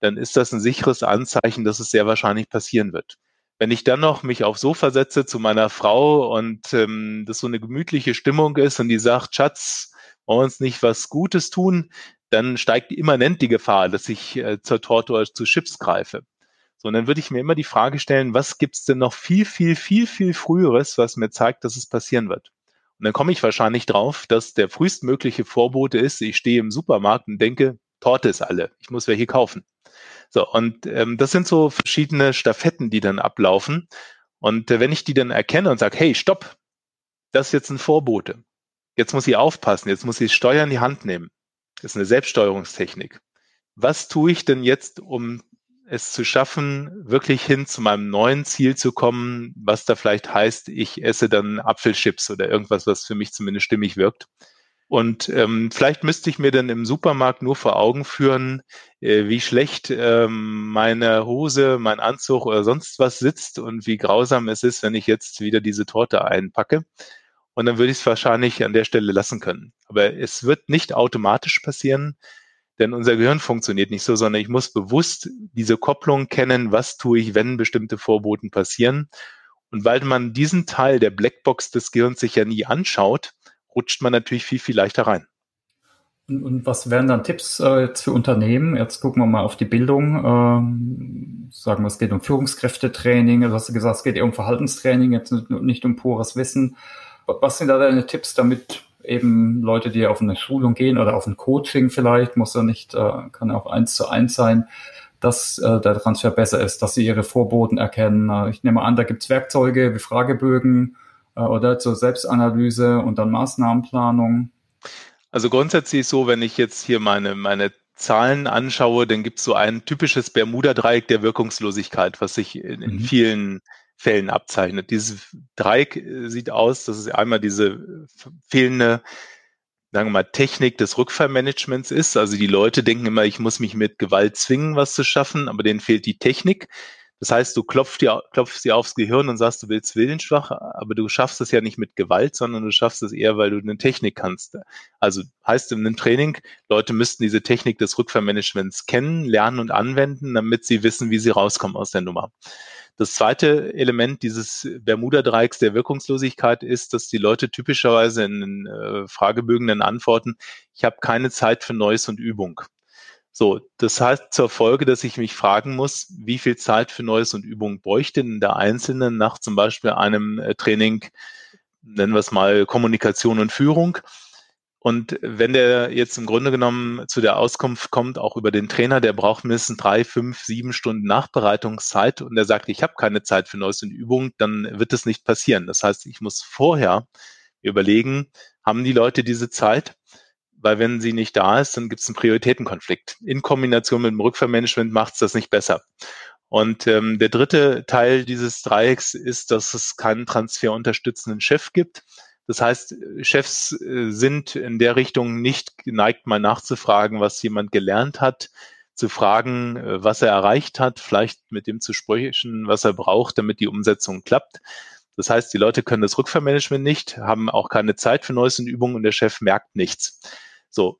dann ist das ein sicheres Anzeichen, dass es sehr wahrscheinlich passieren wird. Wenn ich dann noch mich aufs Sofa setze zu meiner Frau und ähm, das so eine gemütliche Stimmung ist und die sagt, Schatz, wollen wir uns nicht was Gutes tun, dann steigt immanent die Gefahr, dass ich äh, zur Torte oder zu Chips greife. So, und dann würde ich mir immer die Frage stellen, was gibt's denn noch viel, viel, viel, viel früheres, was mir zeigt, dass es passieren wird? Und dann komme ich wahrscheinlich drauf, dass der frühestmögliche Vorbote ist, ich stehe im Supermarkt und denke, Torte ist alle, ich muss welche kaufen. So, und ähm, das sind so verschiedene Staffetten, die dann ablaufen. Und äh, wenn ich die dann erkenne und sage, hey, stopp, das ist jetzt ein Vorbote. Jetzt muss ich aufpassen, jetzt muss ich Steuer in die Hand nehmen das ist eine Selbststeuerungstechnik. Was tue ich denn jetzt, um es zu schaffen, wirklich hin zu meinem neuen Ziel zu kommen, was da vielleicht heißt, ich esse dann Apfelchips oder irgendwas, was für mich zumindest stimmig wirkt. Und ähm, vielleicht müsste ich mir dann im Supermarkt nur vor Augen führen, äh, wie schlecht ähm, meine Hose, mein Anzug oder sonst was sitzt und wie grausam es ist, wenn ich jetzt wieder diese Torte einpacke. Und dann würde ich es wahrscheinlich an der Stelle lassen können. Aber es wird nicht automatisch passieren, denn unser Gehirn funktioniert nicht so, sondern ich muss bewusst diese Kopplung kennen, was tue ich, wenn bestimmte Vorboten passieren. Und weil man diesen Teil der Blackbox des Gehirns sich ja nie anschaut, rutscht man natürlich viel, viel leichter rein. Und, und was wären dann Tipps äh, jetzt für Unternehmen? Jetzt gucken wir mal auf die Bildung. Ähm, sagen wir, es geht um Führungskräftetraining. Du hast gesagt, es geht eher um Verhaltenstraining, jetzt nicht, nicht um pures Wissen. Was sind da deine Tipps, damit eben Leute, die auf eine Schulung gehen oder auf ein Coaching vielleicht, muss ja nicht, äh, kann auch eins zu eins sein, dass äh, der Transfer besser ist, dass sie ihre Vorboten erkennen. Äh, ich nehme an, da gibt's Werkzeuge wie Fragebögen oder zur Selbstanalyse und dann Maßnahmenplanung. Also grundsätzlich so, wenn ich jetzt hier meine, meine Zahlen anschaue, dann gibt es so ein typisches Bermuda-Dreieck der Wirkungslosigkeit, was sich in, in mhm. vielen Fällen abzeichnet. Dieses Dreieck äh, sieht aus, dass es einmal diese fehlende, sagen wir mal, Technik des Rückfallmanagements ist. Also die Leute denken immer, ich muss mich mit Gewalt zwingen, was zu schaffen, aber denen fehlt die Technik. Das heißt, du klopfst dir, klopfst dir aufs Gehirn und sagst, du willst willensschwach, aber du schaffst es ja nicht mit Gewalt, sondern du schaffst es eher, weil du eine Technik kannst. Also heißt in einem Training, Leute müssten diese Technik des Rückfallmanagements kennen, lernen und anwenden, damit sie wissen, wie sie rauskommen aus der Nummer. Das zweite Element dieses Bermuda-Dreiecks der Wirkungslosigkeit ist, dass die Leute typischerweise in äh, Fragebögen dann antworten, ich habe keine Zeit für Neues und Übung. So, das heißt zur Folge, dass ich mich fragen muss, wie viel Zeit für Neues und Übung bräuchte denn der Einzelne nach zum Beispiel einem äh, Training, nennen wir es mal Kommunikation und Führung. Und wenn der jetzt im Grunde genommen zu der Auskunft kommt, auch über den Trainer, der braucht mindestens drei, fünf, sieben Stunden Nachbereitungszeit und der sagt, ich habe keine Zeit für Neues und Übung, dann wird es nicht passieren. Das heißt, ich muss vorher überlegen, haben die Leute diese Zeit? Weil wenn sie nicht da ist, dann gibt es einen Prioritätenkonflikt. In Kombination mit dem Rückvermanagement macht es das nicht besser. Und ähm, der dritte Teil dieses Dreiecks ist, dass es keinen transferunterstützenden Chef gibt. Das heißt, Chefs äh, sind in der Richtung nicht geneigt, mal nachzufragen, was jemand gelernt hat, zu fragen, äh, was er erreicht hat, vielleicht mit dem zu sprechen, was er braucht, damit die Umsetzung klappt. Das heißt, die Leute können das Rückvermanagement nicht, haben auch keine Zeit für neuesten Übungen und der Chef merkt nichts. So,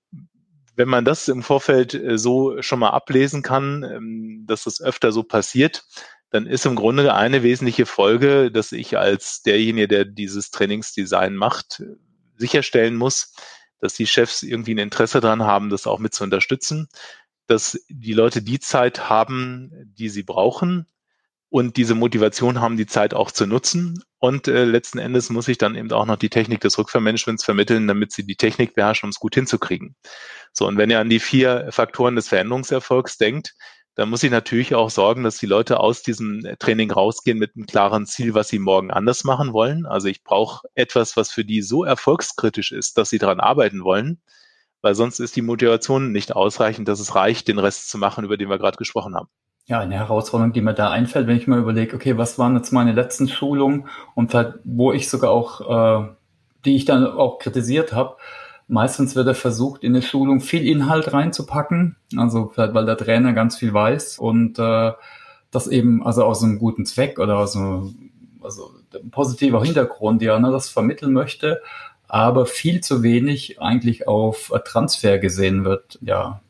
wenn man das im Vorfeld äh, so schon mal ablesen kann, ähm, dass das öfter so passiert, dann ist im Grunde eine wesentliche Folge, dass ich als derjenige, der dieses Trainingsdesign macht, sicherstellen muss, dass die Chefs irgendwie ein Interesse daran haben, das auch mit zu unterstützen, dass die Leute die Zeit haben, die sie brauchen und diese Motivation haben, die Zeit auch zu nutzen. Und äh, letzten Endes muss ich dann eben auch noch die Technik des Rückvermanagements vermitteln, damit sie die Technik beherrschen, um es gut hinzukriegen. So, und wenn ihr an die vier Faktoren des Veränderungserfolgs denkt, dann muss ich natürlich auch sorgen, dass die Leute aus diesem Training rausgehen mit einem klaren Ziel, was sie morgen anders machen wollen. Also ich brauche etwas, was für die so erfolgskritisch ist, dass sie daran arbeiten wollen, weil sonst ist die Motivation nicht ausreichend, dass es reicht, den Rest zu machen, über den wir gerade gesprochen haben. Ja, eine Herausforderung, die mir da einfällt, wenn ich mal überlege, okay, was waren jetzt meine letzten Schulungen und wo ich sogar auch, äh, die ich dann auch kritisiert habe, Meistens wird er versucht, in eine Schulung viel Inhalt reinzupacken, also vielleicht, weil der Trainer ganz viel weiß und äh, das eben also aus einem guten Zweck oder aus einem also positiver Hintergrund, ja, ne, das vermitteln möchte, aber viel zu wenig eigentlich auf Transfer gesehen wird, ja,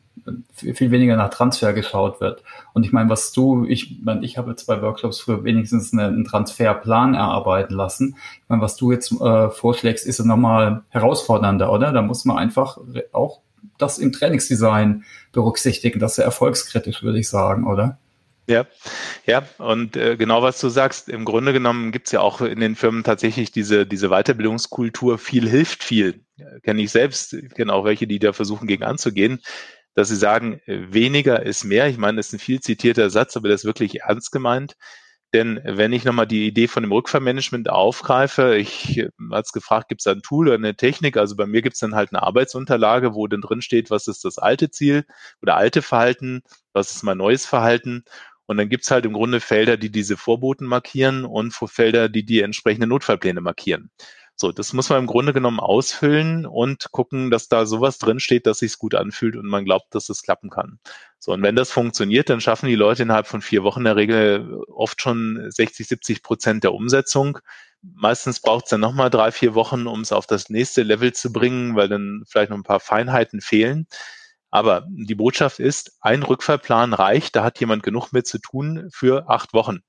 viel weniger nach Transfer geschaut wird. Und ich meine, was du, ich meine, ich habe jetzt bei Workshops früher wenigstens einen Transferplan erarbeiten lassen. Ich meine, was du jetzt äh, vorschlägst, ist ja nochmal herausfordernder, oder? Da muss man einfach auch das im Trainingsdesign berücksichtigen. Das ist ja erfolgskritisch, würde ich sagen, oder? Ja, ja, und äh, genau was du sagst, im Grunde genommen gibt's ja auch in den Firmen tatsächlich diese, diese Weiterbildungskultur, viel hilft viel. Kenne ich selbst, kenne auch welche, die da versuchen, gegen anzugehen dass sie sagen, weniger ist mehr. Ich meine, das ist ein viel zitierter Satz, aber das ist wirklich ernst gemeint. Denn wenn ich nochmal die Idee von dem Rückvermanagement aufgreife, ich äh, als gefragt, gibt es ein Tool oder eine Technik? Also bei mir gibt es dann halt eine Arbeitsunterlage, wo dann drin steht, was ist das alte Ziel oder alte Verhalten, was ist mein neues Verhalten. Und dann gibt es halt im Grunde Felder, die diese Vorboten markieren und Felder, die die entsprechenden Notfallpläne markieren. So, das muss man im Grunde genommen ausfüllen und gucken, dass da sowas drinsteht, dass sich's gut anfühlt und man glaubt, dass es klappen kann. So, und wenn das funktioniert, dann schaffen die Leute innerhalb von vier Wochen in der Regel oft schon 60, 70 Prozent der Umsetzung. Meistens braucht es dann nochmal drei, vier Wochen, um es auf das nächste Level zu bringen, weil dann vielleicht noch ein paar Feinheiten fehlen. Aber die Botschaft ist, ein Rückfallplan reicht, da hat jemand genug mit zu tun für acht Wochen.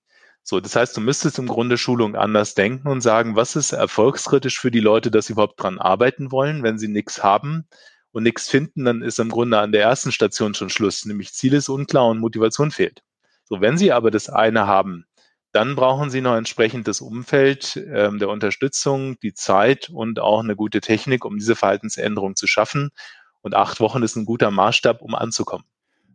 So, das heißt, du müsstest im Grunde Schulung anders denken und sagen, was ist erfolgskritisch für die Leute, dass sie überhaupt dran arbeiten wollen, wenn sie nichts haben und nichts finden, dann ist im Grunde an der ersten Station schon Schluss, nämlich Ziel ist unklar und Motivation fehlt. So, wenn sie aber das eine haben, dann brauchen sie noch entsprechend das Umfeld ähm, der Unterstützung, die Zeit und auch eine gute Technik, um diese Verhaltensänderung zu schaffen. Und acht Wochen ist ein guter Maßstab, um anzukommen.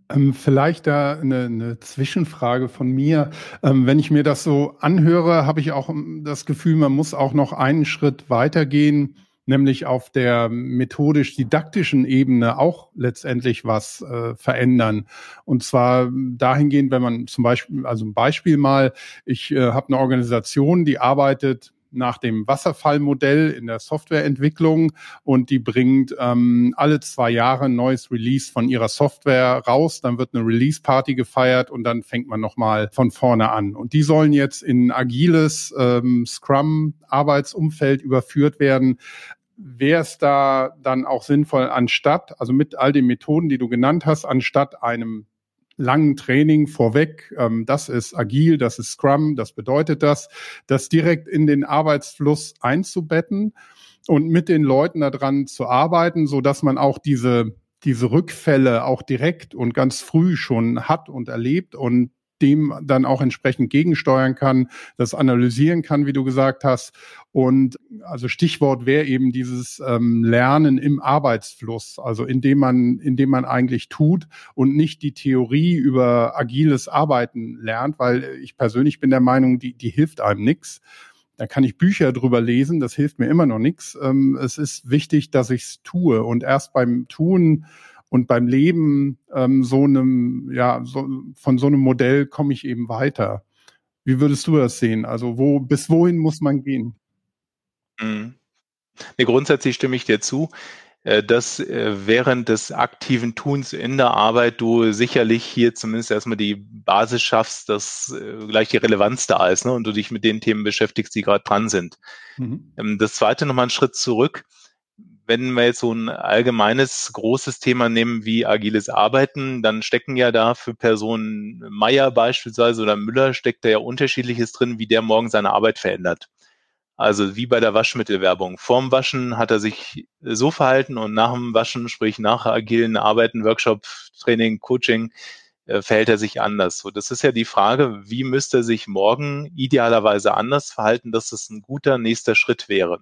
Ähm, vielleicht da eine, eine Zwischenfrage von mir. Ähm, wenn ich mir das so anhöre, habe ich auch ähm, das Gefühl, man muss auch noch einen Schritt weitergehen, nämlich auf der methodisch-didaktischen Ebene auch letztendlich was äh, verändern. Und zwar dahingehend, wenn man zum Beispiel, also ein Beispiel mal, ich äh, habe eine Organisation, die arbeitet nach dem Wasserfallmodell in der Softwareentwicklung und die bringt ähm, alle zwei Jahre ein neues Release von ihrer Software raus. Dann wird eine Release-Party gefeiert und dann fängt man nochmal von vorne an. Und die sollen jetzt in agiles ähm, Scrum-Arbeitsumfeld überführt werden wäre es da dann auch sinnvoll, anstatt, also mit all den Methoden, die du genannt hast, anstatt einem langen Training vorweg. Ähm, das ist agil, das ist Scrum, das bedeutet das, das direkt in den Arbeitsfluss einzubetten und mit den Leuten daran zu arbeiten, so dass man auch diese diese Rückfälle auch direkt und ganz früh schon hat und erlebt und dem dann auch entsprechend gegensteuern kann, das analysieren kann, wie du gesagt hast. Und also Stichwort wäre eben dieses ähm, Lernen im Arbeitsfluss, also indem man, indem man eigentlich tut und nicht die Theorie über agiles Arbeiten lernt, weil ich persönlich bin der Meinung, die, die hilft einem nichts. Da kann ich Bücher drüber lesen, das hilft mir immer noch nichts. Ähm, es ist wichtig, dass ich es tue und erst beim Tun und beim Leben ähm, so einem, ja, so, von so einem Modell komme ich eben weiter. Wie würdest du das sehen? Also wo, bis wohin muss man gehen? Mhm. Nee, grundsätzlich stimme ich dir zu, äh, dass äh, während des aktiven Tuns in der Arbeit du sicherlich hier zumindest erstmal die Basis schaffst, dass äh, gleich die Relevanz da ist ne, und du dich mit den Themen beschäftigst, die gerade dran sind. Mhm. Ähm, das zweite nochmal einen Schritt zurück wenn wir jetzt so ein allgemeines großes Thema nehmen wie agiles Arbeiten, dann stecken ja da für Personen Meier beispielsweise oder Müller steckt da ja unterschiedliches drin, wie der morgen seine Arbeit verändert. Also wie bei der Waschmittelwerbung. Vorm Waschen hat er sich so verhalten und nach dem Waschen, sprich nach agilen Arbeiten, Workshop, Training, Coaching, äh, verhält er sich anders. So, das ist ja die Frage, wie müsste er sich morgen idealerweise anders verhalten, dass es ein guter nächster Schritt wäre.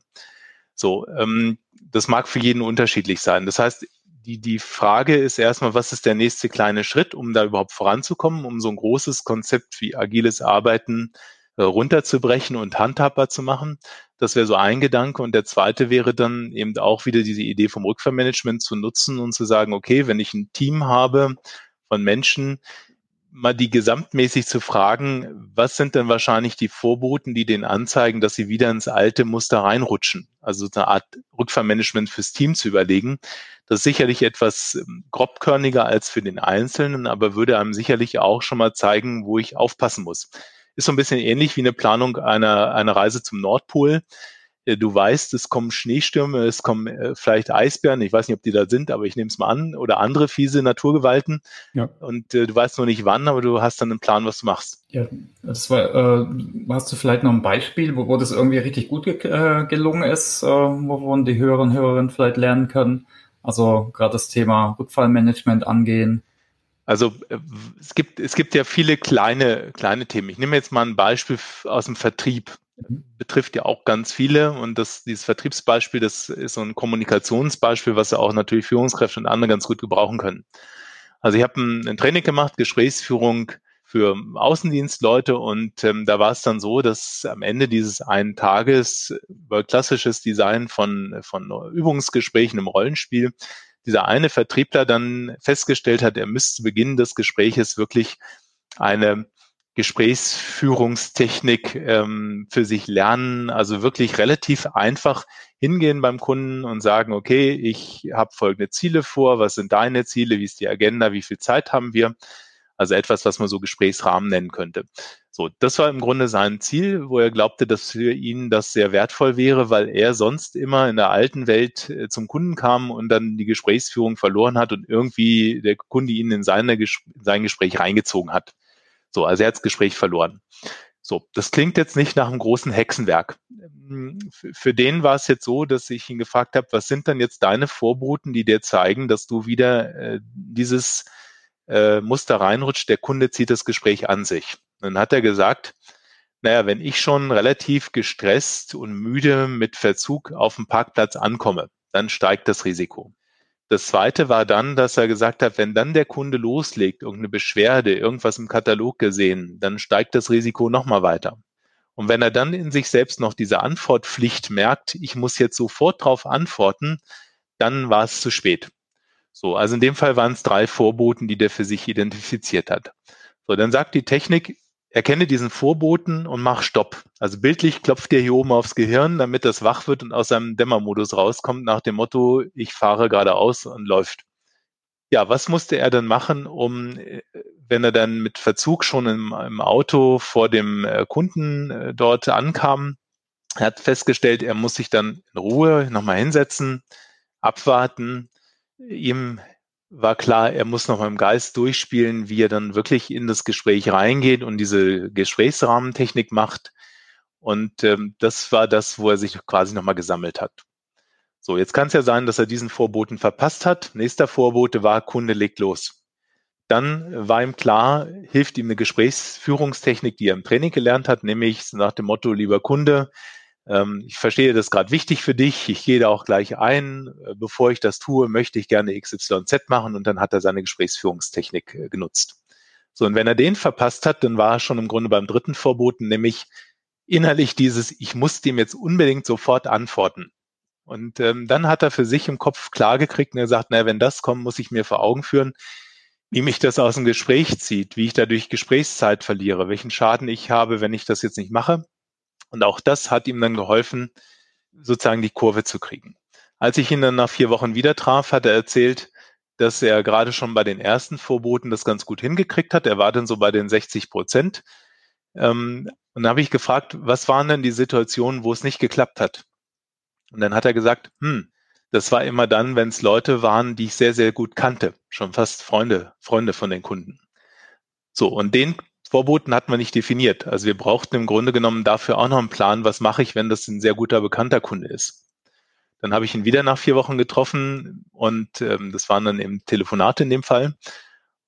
So, ähm, das mag für jeden unterschiedlich sein. Das heißt, die, die Frage ist erstmal, was ist der nächste kleine Schritt, um da überhaupt voranzukommen, um so ein großes Konzept wie agiles Arbeiten äh, runterzubrechen und handhabbar zu machen. Das wäre so ein Gedanke. Und der zweite wäre dann eben auch wieder diese Idee vom Rückvermanagement zu nutzen und zu sagen, okay, wenn ich ein Team habe von Menschen, mal die gesamtmäßig zu fragen, was sind denn wahrscheinlich die Vorboten, die denen anzeigen, dass sie wieder ins alte Muster reinrutschen? Also eine Art Rückfallmanagement fürs Team zu überlegen. Das ist sicherlich etwas ähm, grobkörniger als für den Einzelnen, aber würde einem sicherlich auch schon mal zeigen, wo ich aufpassen muss. Ist so ein bisschen ähnlich wie eine Planung einer, einer Reise zum Nordpol. Äh, du weißt, es kommen Schneestürme, es kommen äh, vielleicht Eisbären, ich weiß nicht, ob die da sind, aber ich nehme es mal an, oder andere fiese Naturgewalten. Ja. Und äh, du weißt noch nicht wann, aber du hast dann einen Plan, was du machst. Ja, das war, äh, hast du vielleicht noch ein Beispiel, wo, wo das irgendwie richtig gut ge äh, gelungen ist, äh, wovon die Hörerinnen und Hörerinnen vielleicht lernen können? Also gerade das Thema Rückfallmanagement angehen. Also äh, es gibt, es gibt ja viele kleine, kleine Themen. Ich nehme jetzt mal ein Beispiel aus dem Vertrieb betrifft ja auch ganz viele und das, dieses Vertriebsbeispiel, das ist so ein Kommunikationsbeispiel, was ja auch natürlich Führungskräfte und andere ganz gut gebrauchen können. Also ich habe ein, ein Training gemacht, Gesprächsführung für Außendienstleute und ähm, da war es dann so, dass am Ende dieses einen Tages über klassisches Design von, von Übungsgesprächen im Rollenspiel dieser eine Vertriebler dann festgestellt hat, er müsste zu Beginn des Gespräches wirklich eine Gesprächsführungstechnik ähm, für sich lernen, also wirklich relativ einfach hingehen beim Kunden und sagen, okay, ich habe folgende Ziele vor, was sind deine Ziele, wie ist die Agenda, wie viel Zeit haben wir? Also etwas, was man so Gesprächsrahmen nennen könnte. So, das war im Grunde sein Ziel, wo er glaubte, dass für ihn das sehr wertvoll wäre, weil er sonst immer in der alten Welt äh, zum Kunden kam und dann die Gesprächsführung verloren hat und irgendwie der Kunde ihn in, seine, in sein Gespräch reingezogen hat. So, also er hat das Gespräch verloren. So, das klingt jetzt nicht nach einem großen Hexenwerk. Für den war es jetzt so, dass ich ihn gefragt habe, was sind denn jetzt deine Vorboten, die dir zeigen, dass du wieder äh, dieses äh, Muster reinrutscht, der Kunde zieht das Gespräch an sich. Dann hat er gesagt, naja, wenn ich schon relativ gestresst und müde mit Verzug auf dem Parkplatz ankomme, dann steigt das Risiko. Das zweite war dann, dass er gesagt hat, wenn dann der Kunde loslegt, irgendeine Beschwerde, irgendwas im Katalog gesehen, dann steigt das Risiko nochmal weiter. Und wenn er dann in sich selbst noch diese Antwortpflicht merkt, ich muss jetzt sofort darauf antworten, dann war es zu spät. So, also in dem Fall waren es drei Vorboten, die der für sich identifiziert hat. So, dann sagt die Technik, erkenne diesen Vorboten und mach Stopp. Also bildlich klopft er hier oben aufs Gehirn, damit das wach wird und aus seinem Dämmermodus rauskommt nach dem Motto, ich fahre geradeaus und läuft. Ja, was musste er dann machen, um, wenn er dann mit Verzug schon im, im Auto vor dem äh, Kunden äh, dort ankam? Er hat festgestellt, er muss sich dann in Ruhe nochmal hinsetzen, abwarten, ihm war klar, er muss noch mal im Geist durchspielen, wie er dann wirklich in das Gespräch reingeht und diese Gesprächsrahmentechnik macht. Und ähm, das war das, wo er sich quasi noch mal gesammelt hat. So, jetzt kann es ja sein, dass er diesen Vorboten verpasst hat. Nächster Vorbote war, Kunde legt los. dann war ihm klar, hilft ihm eine Gesprächsführungstechnik, die er im Training gelernt hat, nämlich nach dem Motto, lieber Kunde, ich verstehe das gerade wichtig für dich, ich gehe da auch gleich ein, äh, bevor ich das tue, möchte ich gerne XYZ machen und dann hat er seine Gesprächsführungstechnik äh, genutzt. So, und wenn er den verpasst hat, dann war er schon im Grunde beim dritten Verboten, nämlich innerlich dieses, ich muss dem jetzt unbedingt sofort antworten. Und ähm, dann hat er für sich im Kopf klar gekriegt und er sagt, na, wenn das kommt, muss ich mir vor Augen führen, wie mich das aus dem Gespräch zieht, wie ich dadurch Gesprächszeit verliere, welchen Schaden ich habe, wenn ich das jetzt nicht mache. Und auch das hat ihm dann geholfen, sozusagen die Kurve zu kriegen. Als ich ihn dann nach vier Wochen wieder traf, hat er erzählt, dass er gerade schon bei den ersten Vorboten das ganz gut hingekriegt hat. Er war dann so bei den 60 Prozent. Ähm, und da habe ich gefragt, was waren denn die Situationen, wo es nicht geklappt hat? Und dann hat er gesagt, hm, das war immer dann, wenn es Leute waren, die ich sehr, sehr gut kannte, schon fast Freunde, Freunde von den Kunden. So, und den Vorboten hatten wir nicht definiert. Also wir brauchten im Grunde genommen dafür auch noch einen Plan, was mache ich, wenn das ein sehr guter bekannter Kunde ist. Dann habe ich ihn wieder nach vier Wochen getroffen und ähm, das waren dann eben Telefonate in dem Fall.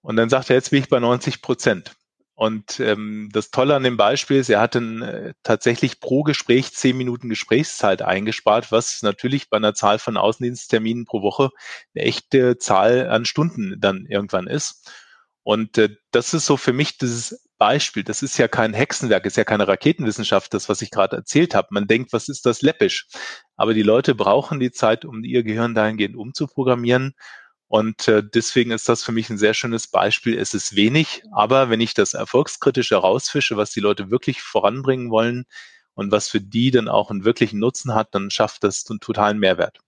Und dann sagte er, jetzt bin ich bei 90 Prozent. Und ähm, das Tolle an dem Beispiel ist, er hat dann äh, tatsächlich pro Gespräch zehn Minuten Gesprächszeit eingespart, was natürlich bei einer Zahl von Außendienstterminen pro Woche eine echte Zahl an Stunden dann irgendwann ist. Und äh, das ist so für mich dieses Beispiel. Das ist ja kein Hexenwerk, ist ja keine Raketenwissenschaft, das, was ich gerade erzählt habe. Man denkt, was ist das läppisch? Aber die Leute brauchen die Zeit, um ihr Gehirn dahingehend umzuprogrammieren. Und äh, deswegen ist das für mich ein sehr schönes Beispiel. Es ist wenig, aber wenn ich das erfolgskritisch herausfische, was die Leute wirklich voranbringen wollen und was für die dann auch einen wirklichen Nutzen hat, dann schafft das einen totalen Mehrwert.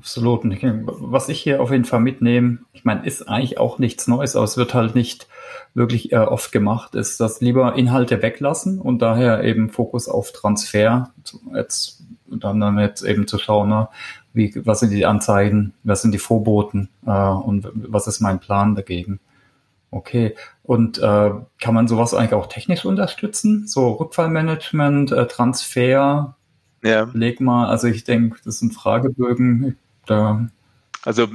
Absolut. Was ich hier auf jeden Fall mitnehme, ich meine, ist eigentlich auch nichts Neues, aber es wird halt nicht wirklich äh, oft gemacht, ist das lieber Inhalte weglassen und daher eben Fokus auf Transfer. Jetzt dann, dann jetzt eben zu schauen, ne, wie, was sind die Anzeigen, was sind die Vorboten äh, und was ist mein Plan dagegen. Okay. Und äh, kann man sowas eigentlich auch technisch unterstützen? So Rückfallmanagement, äh, Transfer, ja. leg mal, also ich denke, das sind Fragebögen. Da also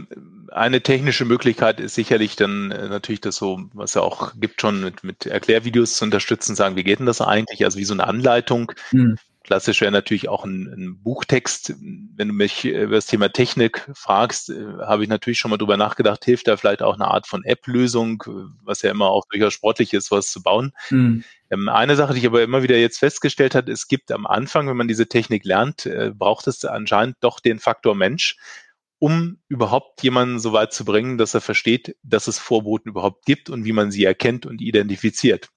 eine technische Möglichkeit ist sicherlich dann äh, natürlich das so, was ja auch gibt, schon mit, mit Erklärvideos zu unterstützen, sagen, wie geht denn das eigentlich? Also wie so eine Anleitung. Hm. Klassisch wäre natürlich auch ein, ein, Buchtext. Wenn du mich über das Thema Technik fragst, äh, habe ich natürlich schon mal drüber nachgedacht, hilft da vielleicht auch eine Art von App-Lösung, was ja immer auch durchaus sportlich ist, was zu bauen. Mhm. Eine Sache, die ich aber immer wieder jetzt festgestellt habe, es gibt am Anfang, wenn man diese Technik lernt, äh, braucht es anscheinend doch den Faktor Mensch, um überhaupt jemanden so weit zu bringen, dass er versteht, dass es Vorboten überhaupt gibt und wie man sie erkennt und identifiziert.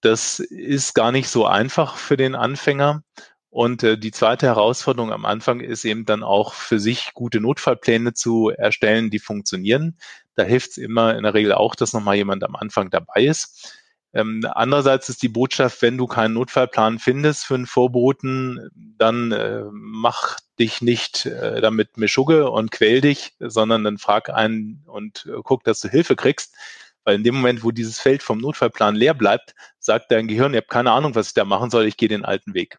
Das ist gar nicht so einfach für den Anfänger. Und äh, die zweite Herausforderung am Anfang ist eben dann auch für sich gute Notfallpläne zu erstellen, die funktionieren. Da hilft es immer in der Regel auch, dass nochmal jemand am Anfang dabei ist. Ähm, andererseits ist die Botschaft, wenn du keinen Notfallplan findest für einen Vorboten, dann äh, mach dich nicht äh, damit Mischugge und quäl dich, sondern dann frag einen und äh, guck, dass du Hilfe kriegst. Weil in dem Moment, wo dieses Feld vom Notfallplan leer bleibt, sagt dein Gehirn, ihr habt keine Ahnung, was ich da machen soll, ich gehe den alten Weg.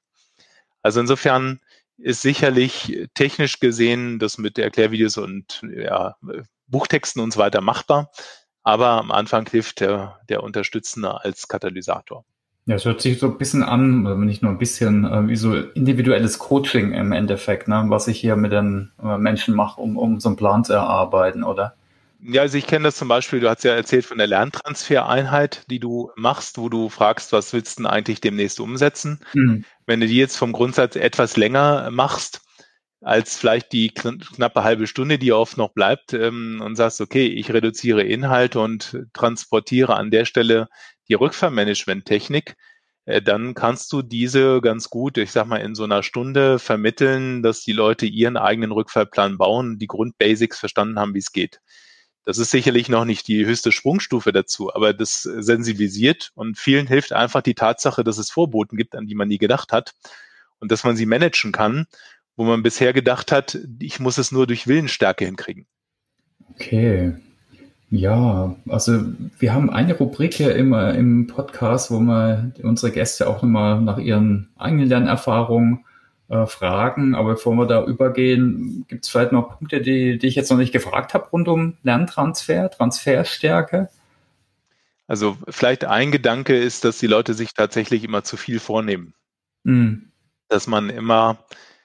Also insofern ist sicherlich technisch gesehen das mit Erklärvideos und ja, Buchtexten und so weiter machbar. Aber am Anfang hilft der, der Unterstützende als Katalysator. Ja, es hört sich so ein bisschen an, nicht nur ein bisschen, äh, wie so individuelles Coaching im Endeffekt, ne, was ich hier mit den äh, Menschen mache, um, um so einen Plan zu erarbeiten, oder? Ja, also ich kenne das zum Beispiel, du hast ja erzählt von der Lerntransfereinheit, die du machst, wo du fragst, was willst du denn eigentlich demnächst umsetzen? Mhm. Wenn du die jetzt vom Grundsatz etwas länger machst, als vielleicht die knappe halbe Stunde, die oft noch bleibt, ähm, und sagst, okay, ich reduziere Inhalte und transportiere an der Stelle die Rückfahrmanagement-Technik, äh, dann kannst du diese ganz gut, ich sag mal, in so einer Stunde vermitteln, dass die Leute ihren eigenen Rückfallplan bauen, die Grundbasics verstanden haben, wie es geht. Das ist sicherlich noch nicht die höchste Sprungstufe dazu, aber das sensibilisiert und vielen hilft einfach die Tatsache, dass es Vorboten gibt, an die man nie gedacht hat und dass man sie managen kann, wo man bisher gedacht hat, ich muss es nur durch Willensstärke hinkriegen. Okay. Ja, also wir haben eine Rubrik hier immer im Podcast, wo wir unsere Gäste auch nochmal nach ihren eigenen Lernerfahrungen äh, Fragen. Aber bevor wir da übergehen, gibt es vielleicht noch Punkte, die, die ich jetzt noch nicht gefragt habe rund um Lerntransfer, Transferstärke? Also vielleicht ein Gedanke ist, dass die Leute sich tatsächlich immer zu viel vornehmen. Mhm. Dass man immer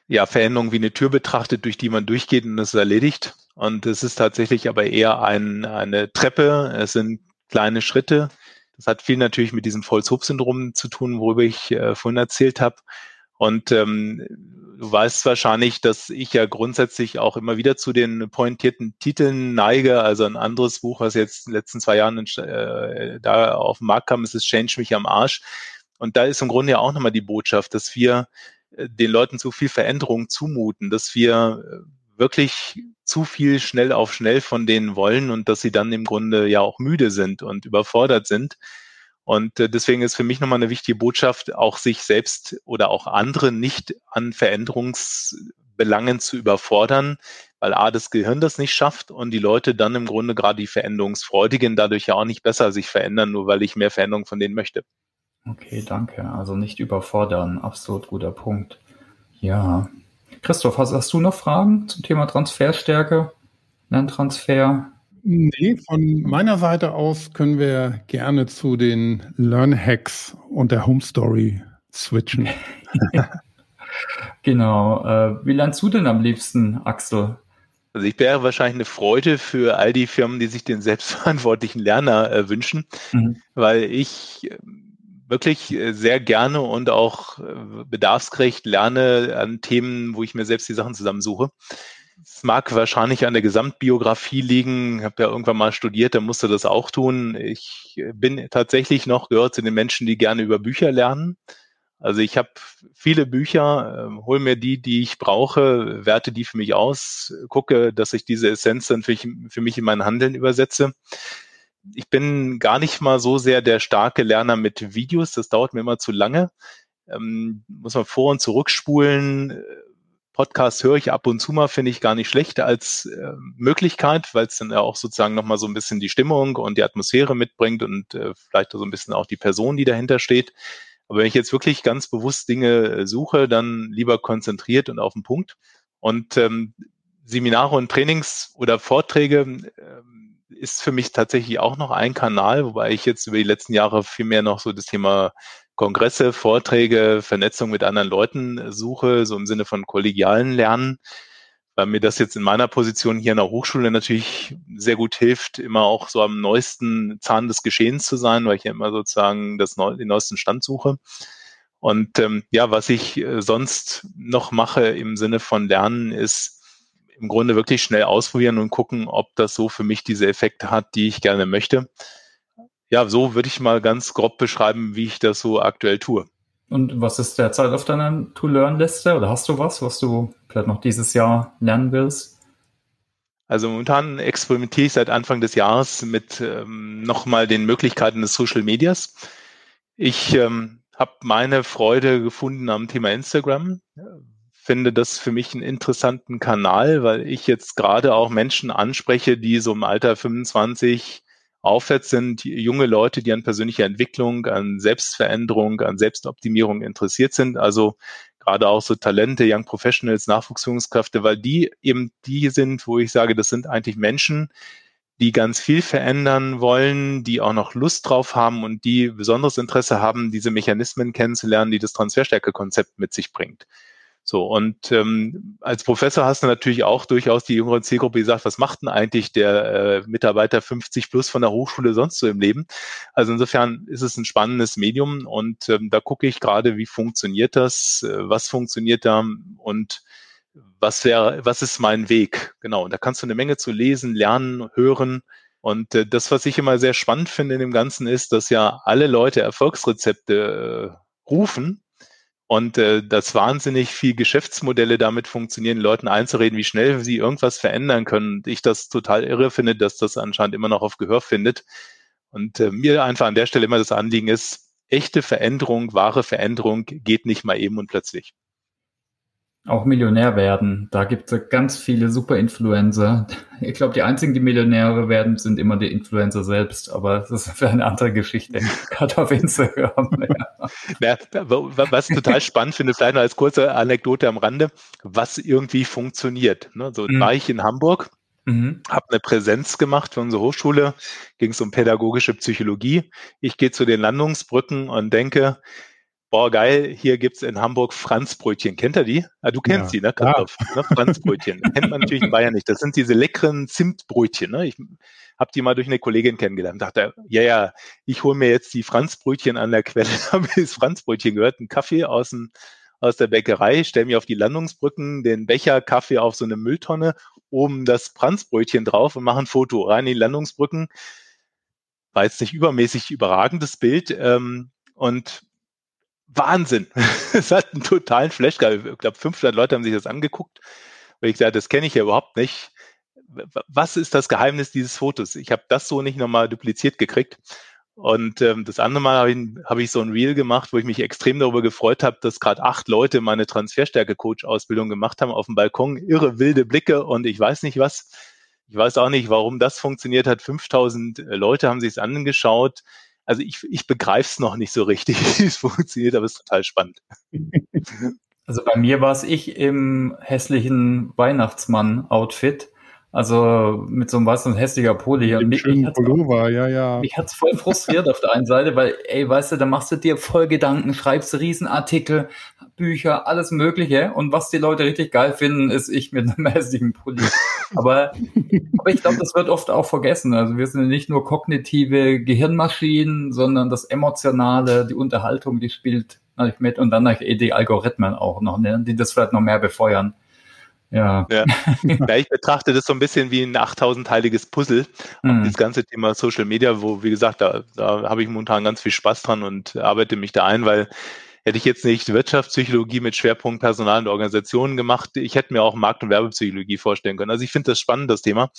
ja, Veränderungen wie eine Tür betrachtet, durch die man durchgeht und das ist erledigt. Und es ist tatsächlich aber eher ein, eine Treppe. Es sind kleine Schritte. Das hat viel natürlich mit diesem Volz-Hub-Syndrom zu tun, worüber ich äh, vorhin erzählt habe. Und ähm, du weißt wahrscheinlich, dass ich ja grundsätzlich auch immer wieder zu den pointierten Titeln neige. Also ein anderes Buch, was jetzt in den letzten zwei Jahren äh, da auf den Markt kam, ist das Change mich am Arsch. Und da ist im Grunde ja auch nochmal die Botschaft, dass wir den Leuten zu viel Veränderung zumuten, dass wir äh, wirklich zu viel schnell auf schnell von denen wollen und dass sie dann im Grunde ja auch müde sind und überfordert sind. Und äh, deswegen ist für mich nochmal eine wichtige Botschaft, auch sich selbst oder auch andere nicht an Veränderungsbelangen zu überfordern, weil A, das Gehirn das nicht schafft und die Leute dann im Grunde gerade die Veränderungsfreudigen dadurch ja auch nicht besser sich verändern, nur weil ich mehr Veränderung von denen möchte. Okay, danke. Also nicht überfordern. Absolut guter Punkt. Ja. Christoph, hast, hast du noch Fragen zum Thema Transferstärke, Lerntransfer? Nee, von meiner Seite aus können wir gerne zu den Learn-Hacks und der Home Story switchen. genau. Äh, wie lernst du denn am liebsten, Axel? Also ich wäre wahrscheinlich eine Freude für all die Firmen, die sich den selbstverantwortlichen Lerner äh, wünschen, mhm. weil ich wirklich äh, sehr gerne und auch äh, bedarfsgerecht lerne an Themen, wo ich mir selbst die Sachen zusammensuche. Es mag wahrscheinlich an der Gesamtbiografie liegen. Ich habe ja irgendwann mal studiert, da musste das auch tun. Ich bin tatsächlich noch gehört zu den Menschen, die gerne über Bücher lernen. Also ich habe viele Bücher, äh, hole mir die, die ich brauche, werte die für mich aus, gucke, dass ich diese Essenz dann für, für mich in mein Handeln übersetze ich bin gar nicht mal so sehr der starke Lerner mit Videos. Das dauert mir immer zu lange. Ähm, muss man vor- und zurückspulen. Podcast höre ich ab und zu mal, finde ich gar nicht schlecht als äh, Möglichkeit, weil es dann ja auch sozusagen nochmal so ein bisschen die Stimmung und die Atmosphäre mitbringt und äh, vielleicht so ein bisschen auch die Person, die dahinter steht. Aber wenn ich jetzt wirklich ganz bewusst Dinge äh, suche, dann lieber konzentriert und auf den Punkt. Und ähm, Seminare und Trainings oder Vorträge ähm, ist für mich tatsächlich auch noch ein Kanal, wobei ich jetzt über die letzten Jahre viel mehr noch so das Thema Kongresse, Vorträge, Vernetzung mit anderen Leuten suche, so im Sinne von kollegialen Lernen, weil mir das jetzt in meiner Position hier in der Hochschule natürlich sehr gut hilft, immer auch so am neuesten Zahn des Geschehens zu sein, weil ich ja immer sozusagen das Neu den neuesten Stand suche. Und ähm, ja, was ich äh, sonst noch mache im Sinne von Lernen, ist im Grunde wirklich schnell ausprobieren und gucken, ob das so für mich diese Effekte hat, die ich gerne möchte. Ja, so würde ich mal ganz grob beschreiben, wie ich das so aktuell tue. Und was ist derzeit auf deiner To-Learn-Liste? Oder hast du was, was du vielleicht noch dieses Jahr lernen willst? Also momentan experimentiere ich seit Anfang des Jahres mit ähm, nochmal den Möglichkeiten des Social Medias. Ich ähm, habe meine Freude gefunden am Thema Instagram, finde das für mich einen interessanten Kanal, weil ich jetzt gerade auch Menschen anspreche, die so im Alter 25 aufwärts sind, junge Leute, die an persönlicher Entwicklung, an Selbstveränderung, an Selbstoptimierung interessiert sind. Also gerade auch so Talente, Young Professionals, Nachwuchsführungskräfte, weil die eben die sind, wo ich sage, das sind eigentlich Menschen, die ganz viel verändern wollen, die auch noch Lust drauf haben und die besonderes Interesse haben, diese Mechanismen kennenzulernen, die das Transferstärke-Konzept mit sich bringt. So, und ähm, als Professor hast du natürlich auch durchaus die jüngere Zielgruppe, die sagt, was macht denn eigentlich der äh, Mitarbeiter 50 plus von der Hochschule sonst so im Leben? Also insofern ist es ein spannendes Medium und ähm, da gucke ich gerade, wie funktioniert das, äh, was funktioniert da und was wäre, was ist mein Weg? Genau, und da kannst du eine Menge zu lesen, lernen, hören. Und äh, das, was ich immer sehr spannend finde in dem Ganzen, ist, dass ja alle Leute Erfolgsrezepte äh, rufen, und äh, dass wahnsinnig viel Geschäftsmodelle damit funktionieren, Leuten einzureden, wie schnell sie irgendwas verändern können. Und ich das total irre finde, dass das anscheinend immer noch auf Gehör findet. Und äh, mir einfach an der Stelle immer das Anliegen ist, echte Veränderung, wahre Veränderung geht nicht mal eben und plötzlich auch Millionär werden. Da gibt es ganz viele Super-Influencer. Ich glaube, die einzigen, die Millionäre werden, sind immer die Influencer selbst. Aber das ist für eine andere Geschichte. Gerade auf Instagram. Ja. was ich total spannend finde, vielleicht noch als kurze Anekdote am Rande, was irgendwie funktioniert. Ne? So mhm. war ich in Hamburg Mhm. Habe eine Präsenz gemacht für unsere Hochschule, ging es um pädagogische Psychologie. Ich gehe zu den Landungsbrücken und denke, boah, geil, hier gibt's in Hamburg Franzbrötchen. Kennt ihr die? Ah, du kennst ja, die, ne? Christoph, ja. ne? Franzbrötchen. Kennt man natürlich in Bayern nicht. Das sind diese leckeren Zimtbrötchen. Ne? Ich habe die mal durch eine Kollegin kennengelernt. Dachte, ja, ja, ich hole mir jetzt die Franzbrötchen an der Quelle. habe das Franzbrötchen gehört, einen Kaffee aus dem aus der Bäckerei, stelle mich auf die Landungsbrücken, den Becher, Kaffee auf so eine Mülltonne, oben das Franzbrötchen drauf und mache ein Foto rein in die Landungsbrücken. War jetzt nicht übermäßig überragendes Bild ähm, und Wahnsinn. es hat einen totalen Flash gehabt. Ich glaube, 500 Leute haben sich das angeguckt. Weil ich gesagt, das kenne ich ja überhaupt nicht. Was ist das Geheimnis dieses Fotos? Ich habe das so nicht nochmal dupliziert gekriegt. Und ähm, das andere Mal habe ich, hab ich so ein Reel gemacht, wo ich mich extrem darüber gefreut habe, dass gerade acht Leute meine Transferstärke-Coach-Ausbildung gemacht haben auf dem Balkon. Irre wilde Blicke und ich weiß nicht was. Ich weiß auch nicht, warum das funktioniert hat. 5000 äh, Leute haben sich es angeschaut. Also ich, ich begreife es noch nicht so richtig, wie es funktioniert, aber es ist total spannend. Also bei mir war es ich im hässlichen Weihnachtsmann-Outfit also mit so einem weißen hässlicher Pulli. Mit mich, schönen mich Pullover, ja, ja. Mich hat's voll frustriert auf der einen Seite, weil, ey, weißt du, da machst du dir voll Gedanken, schreibst Riesenartikel, Bücher, alles Mögliche. Und was die Leute richtig geil finden, ist ich mit einem hässlichen Pulli. Aber, aber ich glaube, das wird oft auch vergessen. Also wir sind nicht nur kognitive Gehirnmaschinen, sondern das Emotionale, die Unterhaltung, die spielt natürlich mit und dann eh die Algorithmen auch noch, ne, die das vielleicht noch mehr befeuern. Ja. ja. ja. ich betrachte das so ein bisschen wie ein 8000-teiliges Puzzle. Mhm. Das ganze Thema Social Media, wo, wie gesagt, da, da habe ich momentan ganz viel Spaß dran und arbeite mich da ein, weil hätte ich jetzt nicht Wirtschaftspsychologie mit Schwerpunkt Personal und Organisationen gemacht, ich hätte mir auch Markt- und Werbepsychologie vorstellen können. Also ich finde das spannend, das Thema.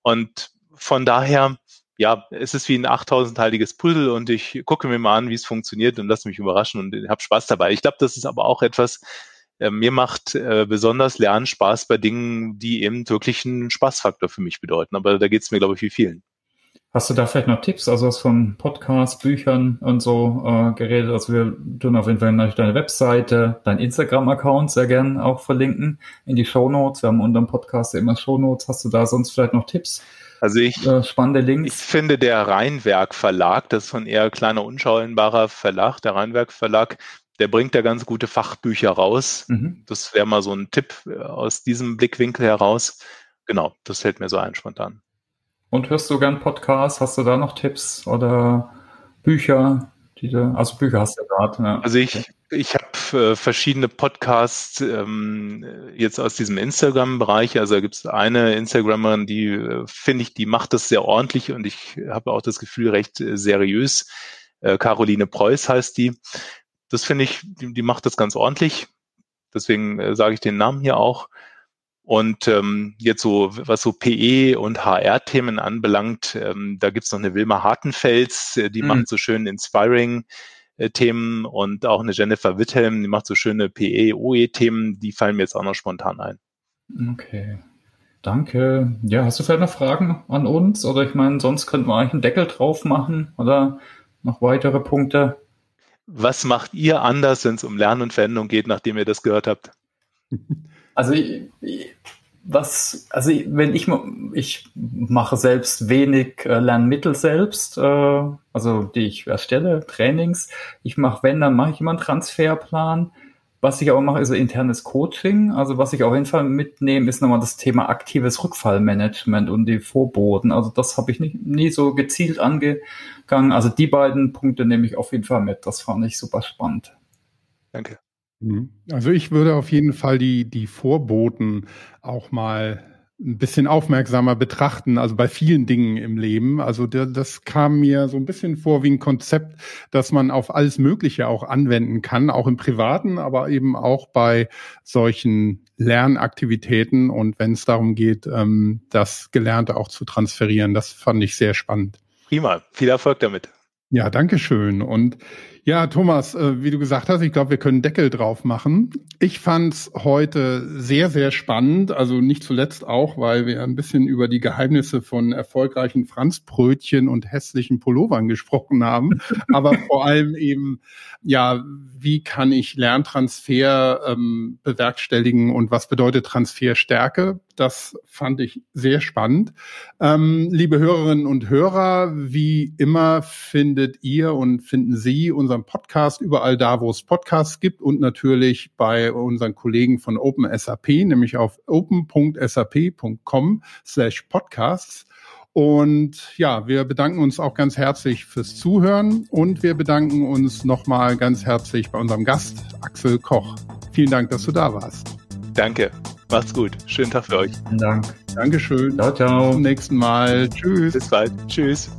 Und von daher, ja, es ist wie ein 8000-teiliges Puzzle und ich gucke mir mal an, wie es funktioniert und lasse mich überraschen und habe Spaß dabei. Ich glaube, das ist aber auch etwas, äh, mir macht äh, besonders Lernen Spaß bei Dingen, die eben wirklich einen Spaßfaktor für mich bedeuten. Aber da geht es mir, glaube ich, wie vielen. Hast du da vielleicht noch Tipps, also was von Podcasts, Büchern und so äh, geredet? Also wir tun auf jeden Fall natürlich deine Webseite, dein Instagram-Account sehr gern auch verlinken in die Show Notes. Wir haben unter dem Podcast immer Show Notes. Hast du da sonst vielleicht noch Tipps? Also ich, äh, spannende Links. Ich finde der Rheinwerk Verlag, das ist ein eher kleiner, unschauenbarer Verlag, der Rheinwerk Verlag, der bringt ja ganz gute Fachbücher raus. Mhm. Das wäre mal so ein Tipp äh, aus diesem Blickwinkel heraus. Genau, das hält mir so ein spontan. Und hörst du gern Podcasts? Hast du da noch Tipps oder Bücher? Die du, also Bücher hast du gerade. Ja. Also ich, ich habe äh, verschiedene Podcasts ähm, jetzt aus diesem Instagram-Bereich. Also da gibt es eine Instagramerin, die äh, finde ich, die macht das sehr ordentlich und ich habe auch das Gefühl recht äh, seriös. Äh, Caroline Preuß heißt die. Das finde ich, die, die macht das ganz ordentlich. Deswegen äh, sage ich den Namen hier auch. Und ähm, jetzt so, was so PE und HR-Themen anbelangt, ähm, da gibt's noch eine Wilma Hartenfels, äh, die mhm. macht so schön Inspiring äh, Themen und auch eine Jennifer Withelm, die macht so schöne PE, OE-Themen, die fallen mir jetzt auch noch spontan ein. Okay. Danke. Ja, hast du vielleicht noch Fragen an uns? Oder ich meine, sonst könnten wir eigentlich einen Deckel drauf machen oder noch weitere Punkte? Was macht ihr anders, wenn es um Lernen und Veränderung geht, nachdem ihr das gehört habt? Also was, also wenn ich ich mache selbst wenig äh, Lernmittel selbst, äh, also die ich erstelle, Trainings. Ich mache, wenn, dann mache ich immer einen Transferplan. Was ich auch mache, ist ein internes Coaching. Also was ich auf jeden Fall mitnehme, ist nochmal das Thema aktives Rückfallmanagement und die Vorboten. Also das habe ich nicht, nie so gezielt angegangen. Also die beiden Punkte nehme ich auf jeden Fall mit. Das fand ich super spannend. Danke. Mhm. Also ich würde auf jeden Fall die, die Vorboten auch mal ein bisschen aufmerksamer betrachten, also bei vielen Dingen im Leben. Also das kam mir so ein bisschen vor wie ein Konzept, dass man auf alles Mögliche auch anwenden kann, auch im Privaten, aber eben auch bei solchen Lernaktivitäten und wenn es darum geht, ähm, das Gelernte auch zu transferieren. Das fand ich sehr spannend. Prima, viel Erfolg damit. Ja, danke schön. Und Ja, Thomas, äh, wie du gesagt hast, ich glaube, wir können Deckel drauf machen. Ich fand's heute sehr, sehr spannend. Also nicht zuletzt auch, weil wir ein bisschen über die Geheimnisse von erfolgreichen Franzbrötchen und hässlichen Pullovern gesprochen haben. Aber vor allem eben, ja, wie kann ich Lerntransfer ähm, bewerkstelligen und was bedeutet Transferstärke? Das fand ich sehr spannend. Ähm, liebe Hörerinnen und Hörer, wie immer findet ihr und finden Sie unseren Podcast überall da, wo es Podcasts gibt und natürlich bei unseren Kollegen von OpenSAP, nämlich auf open.sap.com slash podcasts. Und ja, wir bedanken uns auch ganz herzlich fürs Zuhören und wir bedanken uns nochmal ganz herzlich bei unserem Gast Axel Koch. Vielen Dank, dass du da warst. Danke. Macht's gut. Schönen Tag für euch. Vielen Dank. Dankeschön. Ciao, ciao. Bis zum nächsten Mal. Tschüss. Bis bald. Tschüss.